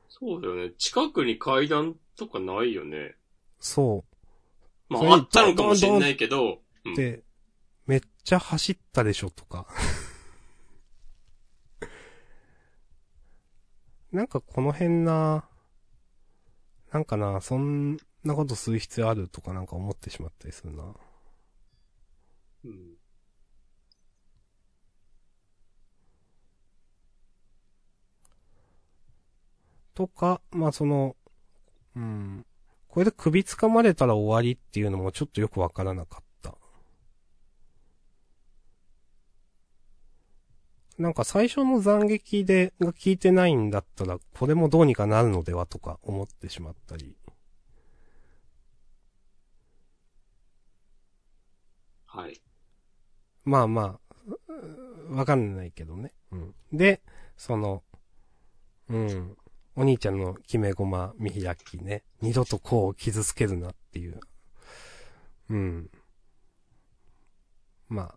そうだよね。近くに階段とかないよね。そまあ、あったのかもしれないけど、うんう。で、めっちゃ走ったでしょ、とか。なんかこの辺な、なんかな、そんなことする必要あるとかなんか思ってしまったりするな。うんとか、まあその、うん。これで首掴まれたら終わりっていうのもちょっとよくわからなかった。なんか最初の斬撃で、が効いてないんだったら、これもどうにかなるのではとか思ってしまったり。はい。まあまあ、うわかんないけどね。うん。で、その、うん。お兄ちゃんの決め駒見開きね。二度とこうを傷つけるなっていう。うん。まあ、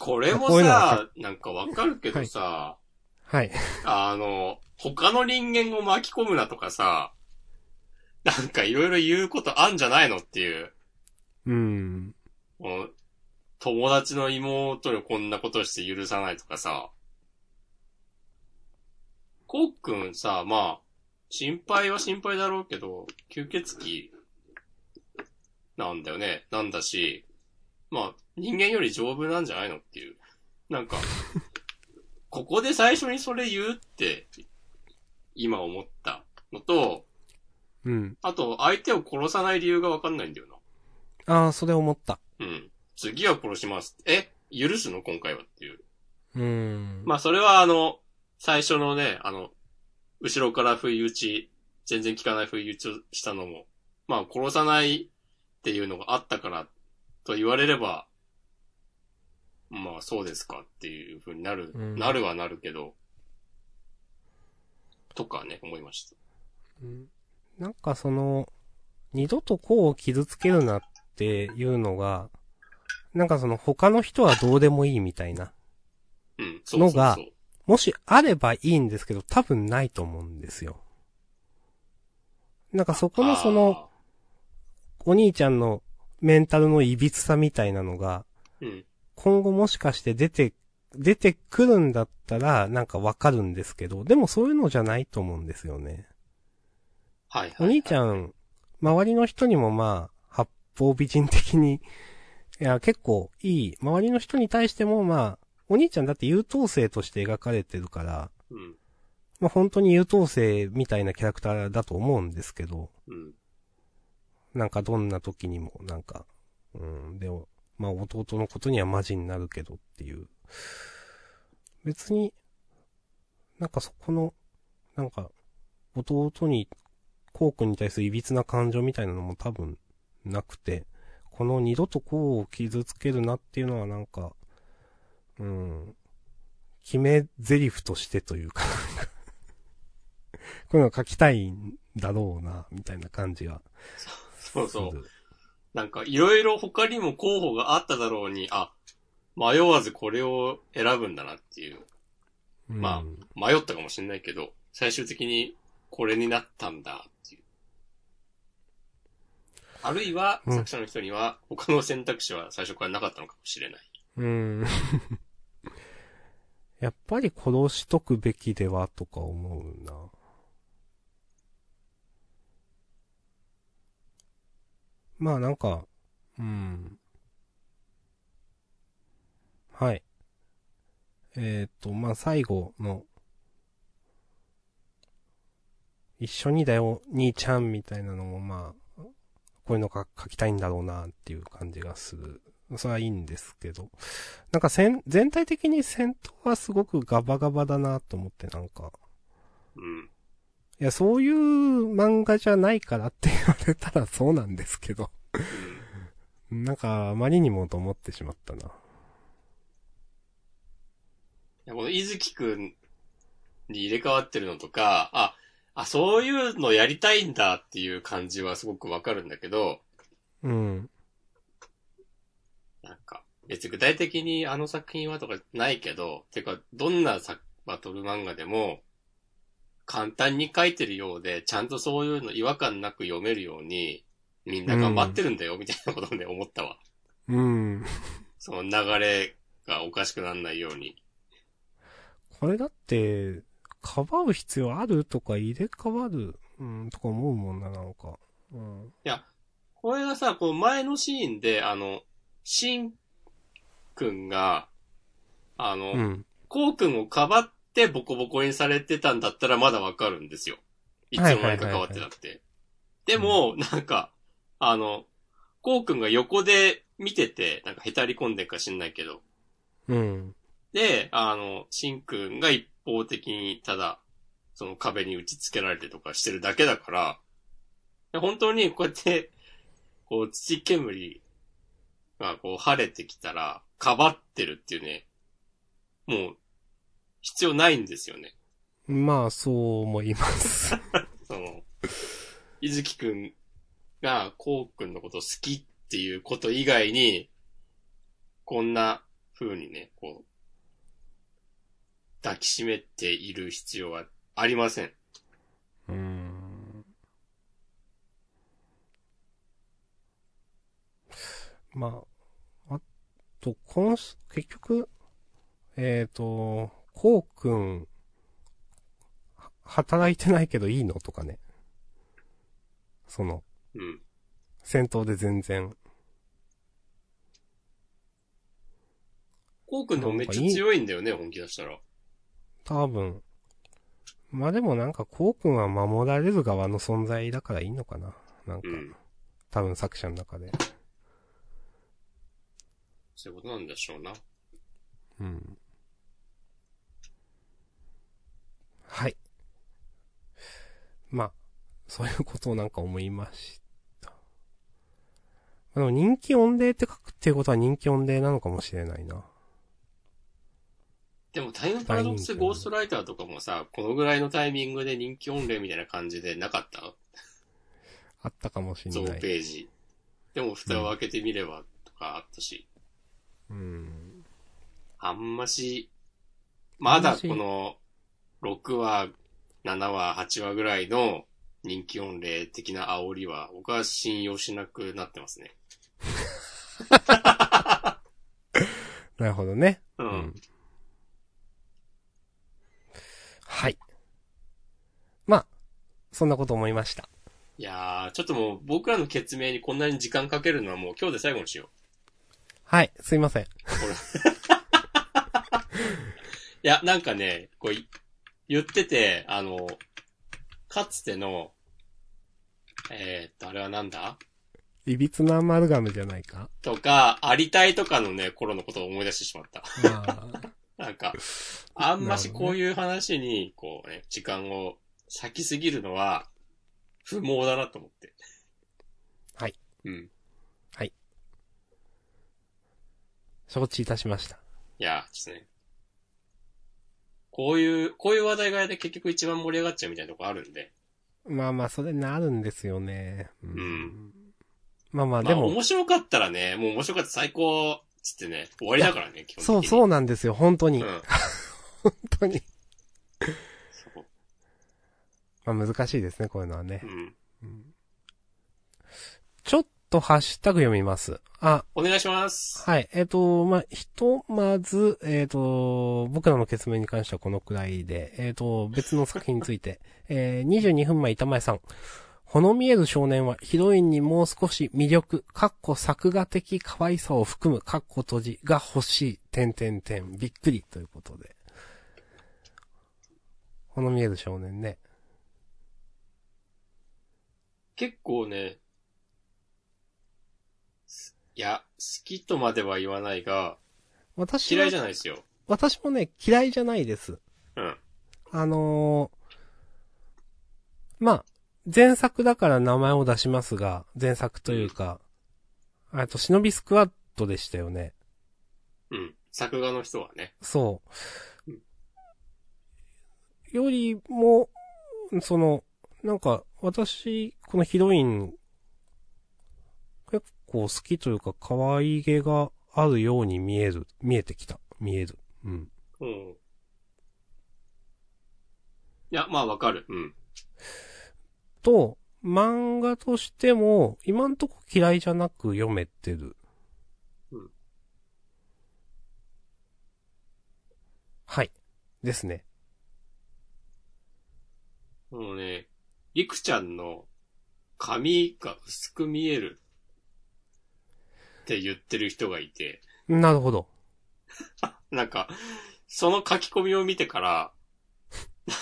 これもこういうなんかわかるけどさ、はい。あの、他の人間を巻き込むなとかさ、なんかいろいろ言うことあんじゃないのっていう。うん。友達の妹にこんなことして許さないとかさ。コックンさ、まあ、心配は心配だろうけど、吸血鬼なんだよね。なんだし、まあ、人間より丈夫なんじゃないのっていう。なんか、ここで最初にそれ言うって、今思ったのと、うん。あと、相手を殺さない理由がわかんないんだよな。ああ、それ思った。うん。次は殺します。え許すの？今回はっていう。うん。まあ、それはあの、最初のね、あの、後ろから不意打ち、全然効かない不意打ちをしたのも、まあ、殺さないっていうのがあったから、と言われれば、まあ、そうですかっていう風になる、うんなるはなるけど、とかね、思いました。うんなんかその、二度とこうを傷つけるなっていうのが、なんかその他の人はどうでもいいみたいな。うん。のがもしあればいいんですけど、多分ないと思うんですよ。なんかそこのその、お兄ちゃんのメンタルの歪さみたいなのが、今後もしかして出て、出てくるんだったら、なんかわかるんですけど、でもそういうのじゃないと思うんですよね。はいはい、お兄ちゃん、周りの人にもまあ、八方美人的にいや、結構いい。周りの人に対しても、まあ、お兄ちゃんだって優等生として描かれてるから、うん。まあ本当に優等生みたいなキャラクターだと思うんですけど、うん。なんかどんな時にも、なんか、うん、でも、まあ弟のことにはマジになるけどっていう。別に、なんかそこの、なんか、弟に、コウ君に対する歪な感情みたいなのも多分なくて、この二度とコウを傷つけるなっていうのはなんか、うん、決め台詞としてというか、こういうの書きたいんだろうな、みたいな感じがそうそう。なんか、いろいろ他にも候補があっただろうに、あ、迷わずこれを選ぶんだなっていう。まうん迷ったかもしれないけど、最終的にこれになったんだっていう。あるいは、うん作者の人には、他の選択肢は最初からなかったのかもしれない。うん。やっぱり殺しとくべきではとか思うな。まあなんか、うん。はい。えっ、と、まあ最後の、一緒にだよ、兄ちゃんみたいなのもまあ、こういうのが書きたいんだろうなっていう感じがする。それはいいんですけど。なんか戦、全体的に戦闘はすごくガバガバだなと思ってなんか。うん。いや、そういう漫画じゃないからって言われたらそうなんですけど。うん。なんか、あまりにもと思ってしまったな。いやこの伊月くんに入れ替わってるのとか、あ、あ、そういうのやりたいんだっていう感じはすごくわかるんだけど、うん。なんか、別に具体的にあの作品はとかないけど、てか、どんなさバトル漫画でも、簡単に書いてるようで、ちゃんとそういうの違和感なく読めるように、みんな頑張ってるんだよ、みたいなことをね、思ったわ。うん。その流れがおかしくならないように。これだって、かばう必要あるとか入れ替わる、うん、とか思うもんな、なんか。うん。これがさ、この前のシーンで、あの、シンくんが、あの、うん。こうくんをかばってボコボコにされてたんだったらまだわかるんですよ。いつの間にか変わってなくて。でも、なんか、あの、こうくんが横で見てて、なんかへたり込んでるか知んないけど。うん。で、あの、しんくんが一方的にただ、その壁に打ち付けられてとかしてるだけだから、本当にこうやって、こう土煙がこう晴れてきたら、かばってるっていうね、もう、必要ないんですよね。まあ、そう思います。その、いずきくんがこうくんのことを好きっていうこと以外に、こんな風にね、こう、抱きしめている必要はありません。うーん。まあ、あと、今し、結局、えっ、と、こうくん、は働いてないけどいいのとかね。その、うん。戦闘で全然。こうくんでもめっちゃ強いんだよね、本気出したら。多分。まあでもなんか、こうくんは守られる側の存在だからいいのかな。なんかう、ん。多分作者の中で。そういうことなんでしょうな。うん。はい。まあ、そういうことをなんか思いました。でも人気御礼って書くっていうことは人気御礼なのかもしれないな。でもタイムパラドックスゴーストライターとかもさ、このぐらいのタイミングで人気御礼みたいな感じでなかった？あったかもしれ増ない。ページ。でも蓋を開けてみればとかあったし。うん。あんまし、まだこの6話、7話、8話ぐらいの人気御礼的な煽りは僕は信用しなくなってますね。なるほどね。う。うんん。はい。まあ、そんなこと思いました。いやー、ちょっともう僕らの決明にこんなに時間かけるのはもう今日で最後にしよはい、すいません。いや、なんかね、こうい、言ってて、あの、かつての、えー、っと、あれはなんだ？いびつなアマルガムじゃないか？とか、ありたいとかのね、頃のことを思い出してしまった。あーなんか、あんましこういう話に、こうね、時間を割きすぎるのは、不毛だなと思って。はい。うん。承知いたしました。いや、ちょっとね。こういう、こういう話題がで結局一番盛り上がっちゃうみたいなとこあるんで。まあまあ、それなるんですよね。ううんまあまあ、まあ、でも、面白かったらね、もう面白かった最高、つってね、終わりだからね、基本的そう、に。そうなんですよ、本当に。うん。本当に。まあ難しいですね、こういうのはねう。ん。ちょっとハッシュタグ読みます。あ、お願いします。はい。えっ、と、まあ、ひとまず、えっ、と、僕らの決明に関してはこのくらいで、えっ、と、別の作品について、えー、22分前板前さん。ほの見える少年はヒロインにもう少し魅力、かっこ作画的可愛さを含む、かっこ閉じが欲しい、点点点、びっくりということで。ほの見える少年ね。結構ね、すいや、好きとまでは言わないが、私は嫌いじゃないですよ。私もね、嫌いじゃないです。うん。あのーまあ、前作だから名前を出しますが、前作というか、あと、忍びスクワットでしたよね。うん。作画の人はね。そう。よりも、その、なんか、私、このヒロイン、結構好きというか、可愛げがあるように見える、見えてきた。見える。うん。うん。いや、まあわかる。うん。と、漫画としても、今んとこ嫌いじゃなく読めてる。うんはい。ですね。もうね、りくちゃんの髪が薄く見えるって言ってる人がいて、なるほど。なんか、その書き込みを見てから、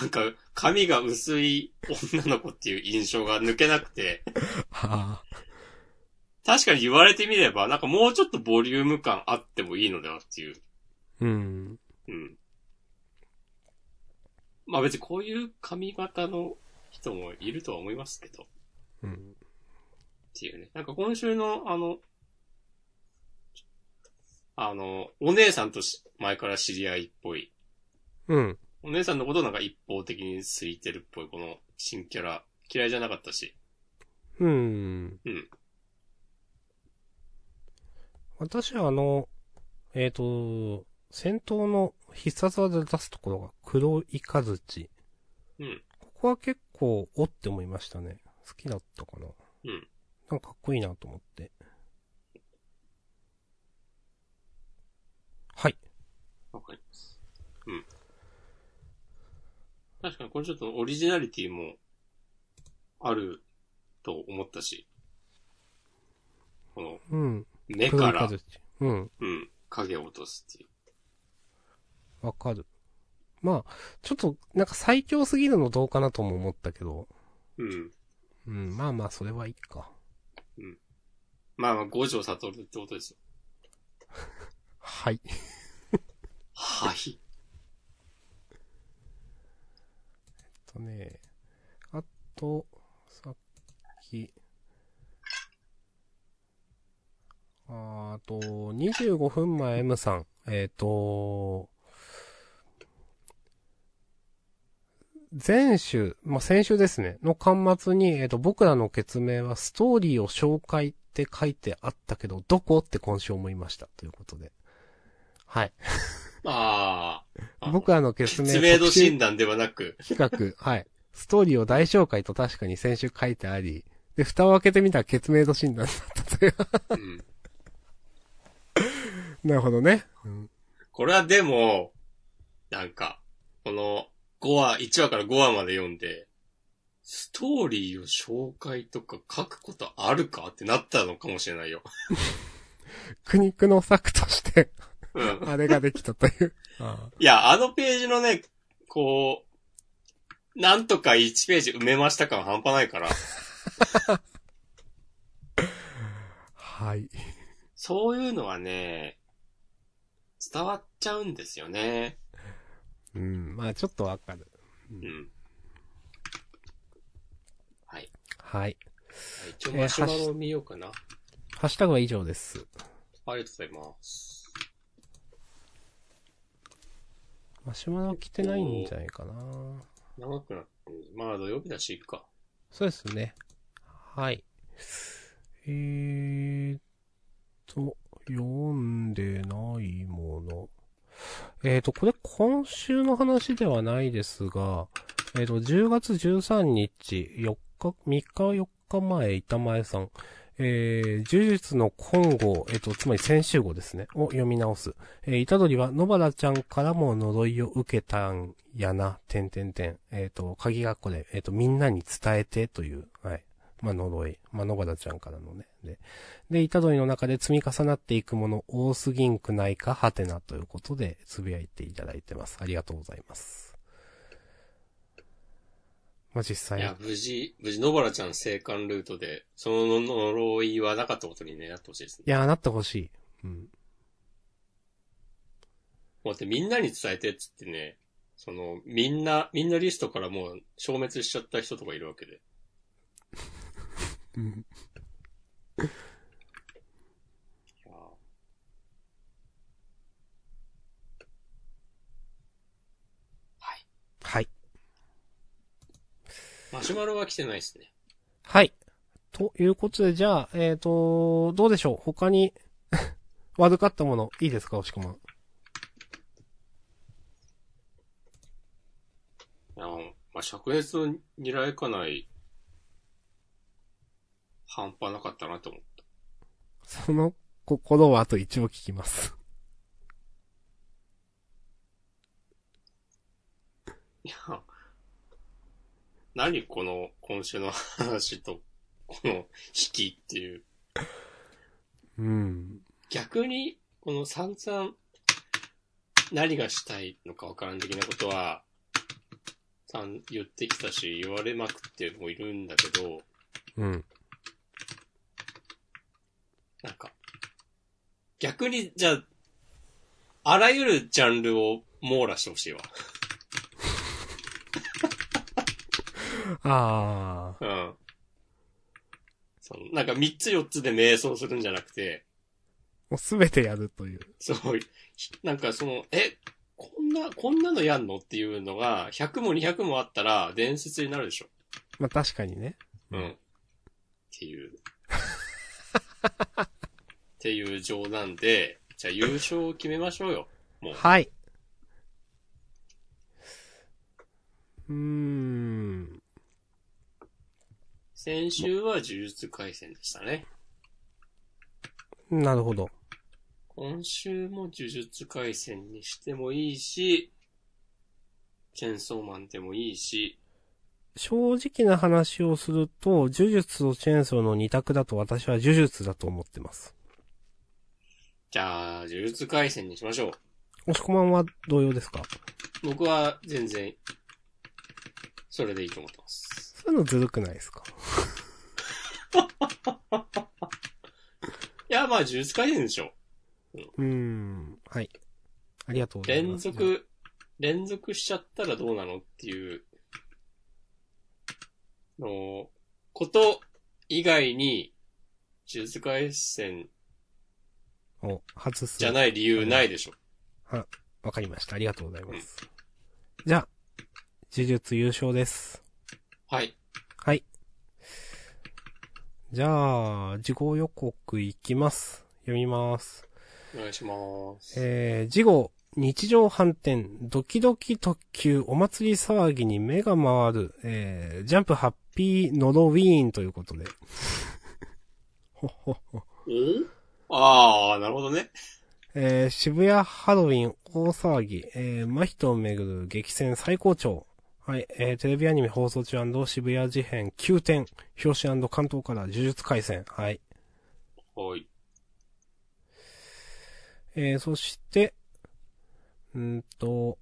なんか、髪が薄い女の子っていう印象が抜けなくて、はあ。確かに言われてみれば、なんかもうちょっとボリューム感あってもいいのではっていう。うん。うん。まあ別にこういう髪型の人もいるとは思いますけど、っうん。ていうね。なんか今週のあの、あの、お姉さんとし前から知り合いっぽい。うん。お姉さんのことをなんか一方的に好いてるっぽい、この新キャラ、嫌いじゃなかったし。うん。うん。私はあの、えっ、と、戦闘の必殺技で出すところが黒いかずち。うん。ここは結構、おって思いましたね。好きだったかな。うん。なんかかっこいいなと思って。はい。わかります。うん。確かにこれちょっとオリジナリティもあると思ったし、このうん。目から。うん。うん、影を落とすっていう。わかる。まあ、ちょっと、なんか最強すぎるのどうかなとも思ったけど。うん。うん、まあまあ、それはいいか。まあまあ、五条悟ってことですよ。はい。はい。とね、あと、さっき、あと、25分前 M さん、えっ、と、前週、まあ、先週ですね、の端末に、えっ、と、僕らの決明はストーリーを紹介って書いてあったけど、どこ？って今週思いました。ということで。はい。ああ。僕らの決明知名度診断ではなく、企画、はい。ストーリーを大紹介と確かに先週書いてあり、で、蓋を開けてみたら決明度診断だったという。うん。なるほどね。うん。これはでも、なんか、この5話、1話から5話まで読んで、ストーリーを紹介とか書くことあるかってなったのかもしれないよ。苦肉の策として、うん。あれができたという。あいや、あのページのね、こう、なんとか1ページ埋めました感半端ないから、あはい。そういうのはね、伝わっちゃうんですよね。うん、まあちょっとわかる。うん。はい。はい。一応マシュマロを見ようかな。ハッシュタグは以上です。ありがとうございます。マシュマロ来てないんじゃないかな。長くなってる、まあ土曜日だしいいか。そうですね。はい。えーっと、読んでないもの。えーっと、これ今週の話ではないですが、えーっと、10月13日、4日、3日4日前、板前さん、えー、呪術の今号、えーと、つまり先週号ですね、を読み直す。えー、虎杖は野原ちゃんからも呪いを受けたんやな、てんてんてん。えっ、と、鍵がこれ、えっ、と、みんなに伝えてという、はい。まあ、呪い。まあ、野原ちゃんからのね。で、で、虎杖の中で積み重なっていくもの多すぎんくないか、はてなということで、つぶやいていただいてます。ありがとうございます。まあ、実際いや、無事、無事野原ちゃん生還ルートで、その呪いはなかったことにね、なってほしいですね。いやー、なってほしい。うん。だってみんなに伝えてっつってね、その、みんな、みんなリストからもう消滅しちゃった人とかいるわけで。うん。いやはい。はい。マシュマロは来てないですね。はい。ということで、じゃあ、えっ、と、どうでしょう？他に、悪かったもの、いいですか押し込まん？いや、まあ、灼熱のにらいかない、半端なかったなと思った。その心はあと一応聞きます。いや、何この今週の話と、この引きっていう。うん。逆に、この散々、何がしたいのかわからん的なことは、さん言ってきたし、言われまくってもいるんだけど、うん。なんか、逆に、じゃあ、あらゆるジャンルを網羅してほしいわ。ああ。うん。その、なんか3つ4つで瞑想するんじゃなくて、もうすべてやるという。そう、ひなんかその、え、こんな、こんなのやんのっていうのが、100も200もあったら伝説になるでしょ。まあ確かにね。うん。っていう。っていう冗談で、じゃあ優勝を決めましょうよ。もう。はい。うーん。先週は呪術回戦でしたね。なるほど。今週も呪術回戦にしてもいいし、チェンソーマンでもいいし、正直な話をすると、呪術とチェーンソーの二択だと私は呪術だと思ってます。じゃあ、呪術回戦にしましょう。押し込まんは同様ですか？僕は全然、それでいいと思ってます。そういうのずるくないですか？いや、まあ、呪術回戦でしょ。うーん。はい。ありがとうござい連ます。続、連続しちゃったらどうなのっていう、の、こと以外に、呪術回戦お、外す。じゃない理由ないでしょ。は、わかりました。ありがとうございます。じゃあ、呪術優勝です。はい。はい。じゃあ、事後予告いきます。読みます。お願いします。えー、事後、日常反転、ドキドキ特急、お祭り騒ぎに目が回る、えー、ジャンプハッピーノロウィーンということで。ほっほっほ。おああ、なるほどね。えー、渋谷ハロウィン大騒ぎ、えー、真人をめぐる激戦最高潮。はい、えー、テレビアニメ放送中渋谷事変9点、表紙関東から呪術回戦。はい。はい。えー、そして、んーと、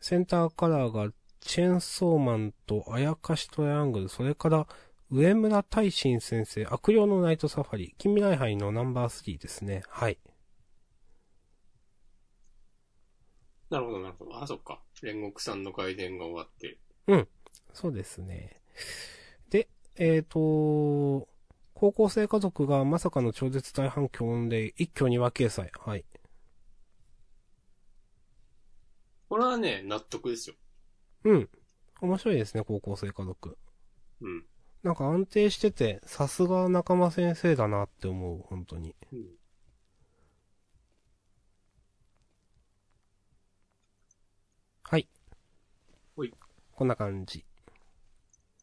センターカラーがチェーンソーマンとあやかしトライアングル、それから上村大臣先生、悪霊のナイトサファリ、近未来杯のナンバー3ですね。はい。なるほど、なるほど。あ、そっか。煉獄さんの回伝が終わって。そうですね。で、えっ、と、高校生家族がまさかの超絶大反響を生んで、一挙に和掲載。はい。これはね、納得ですよ。うん。面白いですね、高校生家族。うん。なんか安定してて、さすが仲間先生だなって思う、本当に。うん。はい。ほい。こんな感じ。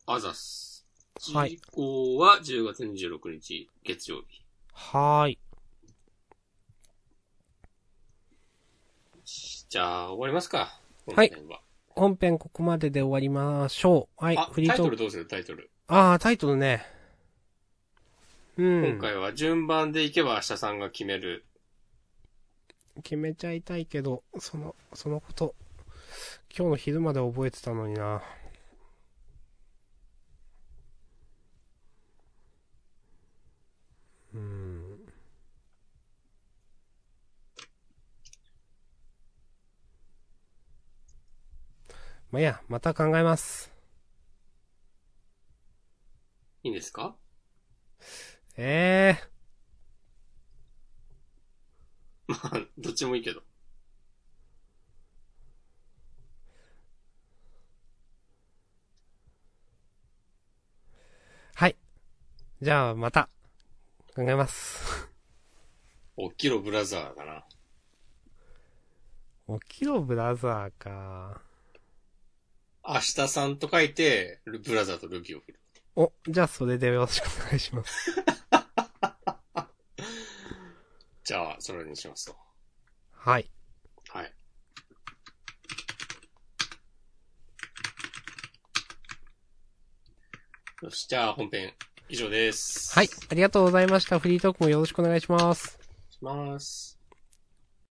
あざっす。はい時効は10月26日、月曜日。はーい。じゃあ、終わりますか。はい本編ここまでで終わりましょう。はい。あ、フリートーク。タイトルどうする？タイトル。あー、タイトルね。うん。今回は順番でいけば明日さんが決める。決めちゃいたいけど、その、そのこと、今日の昼まで覚えてたのにな。うーん。まあ、いいや、また考えます。いいんですか？ええまあ、どっちもいいけど。はい。じゃあ、また、考えます。おっきろブラザーだな。おきろブラザーか。明日さんと書いて、ルブラザーとルビーを振る。お、じゃあそれでよろしくお願いします。じゃあ、それにしますと。はい。はい。よし、じゃあ本編以上です。はい。ありがとうございました。フリートークもよろしくお願いします。します。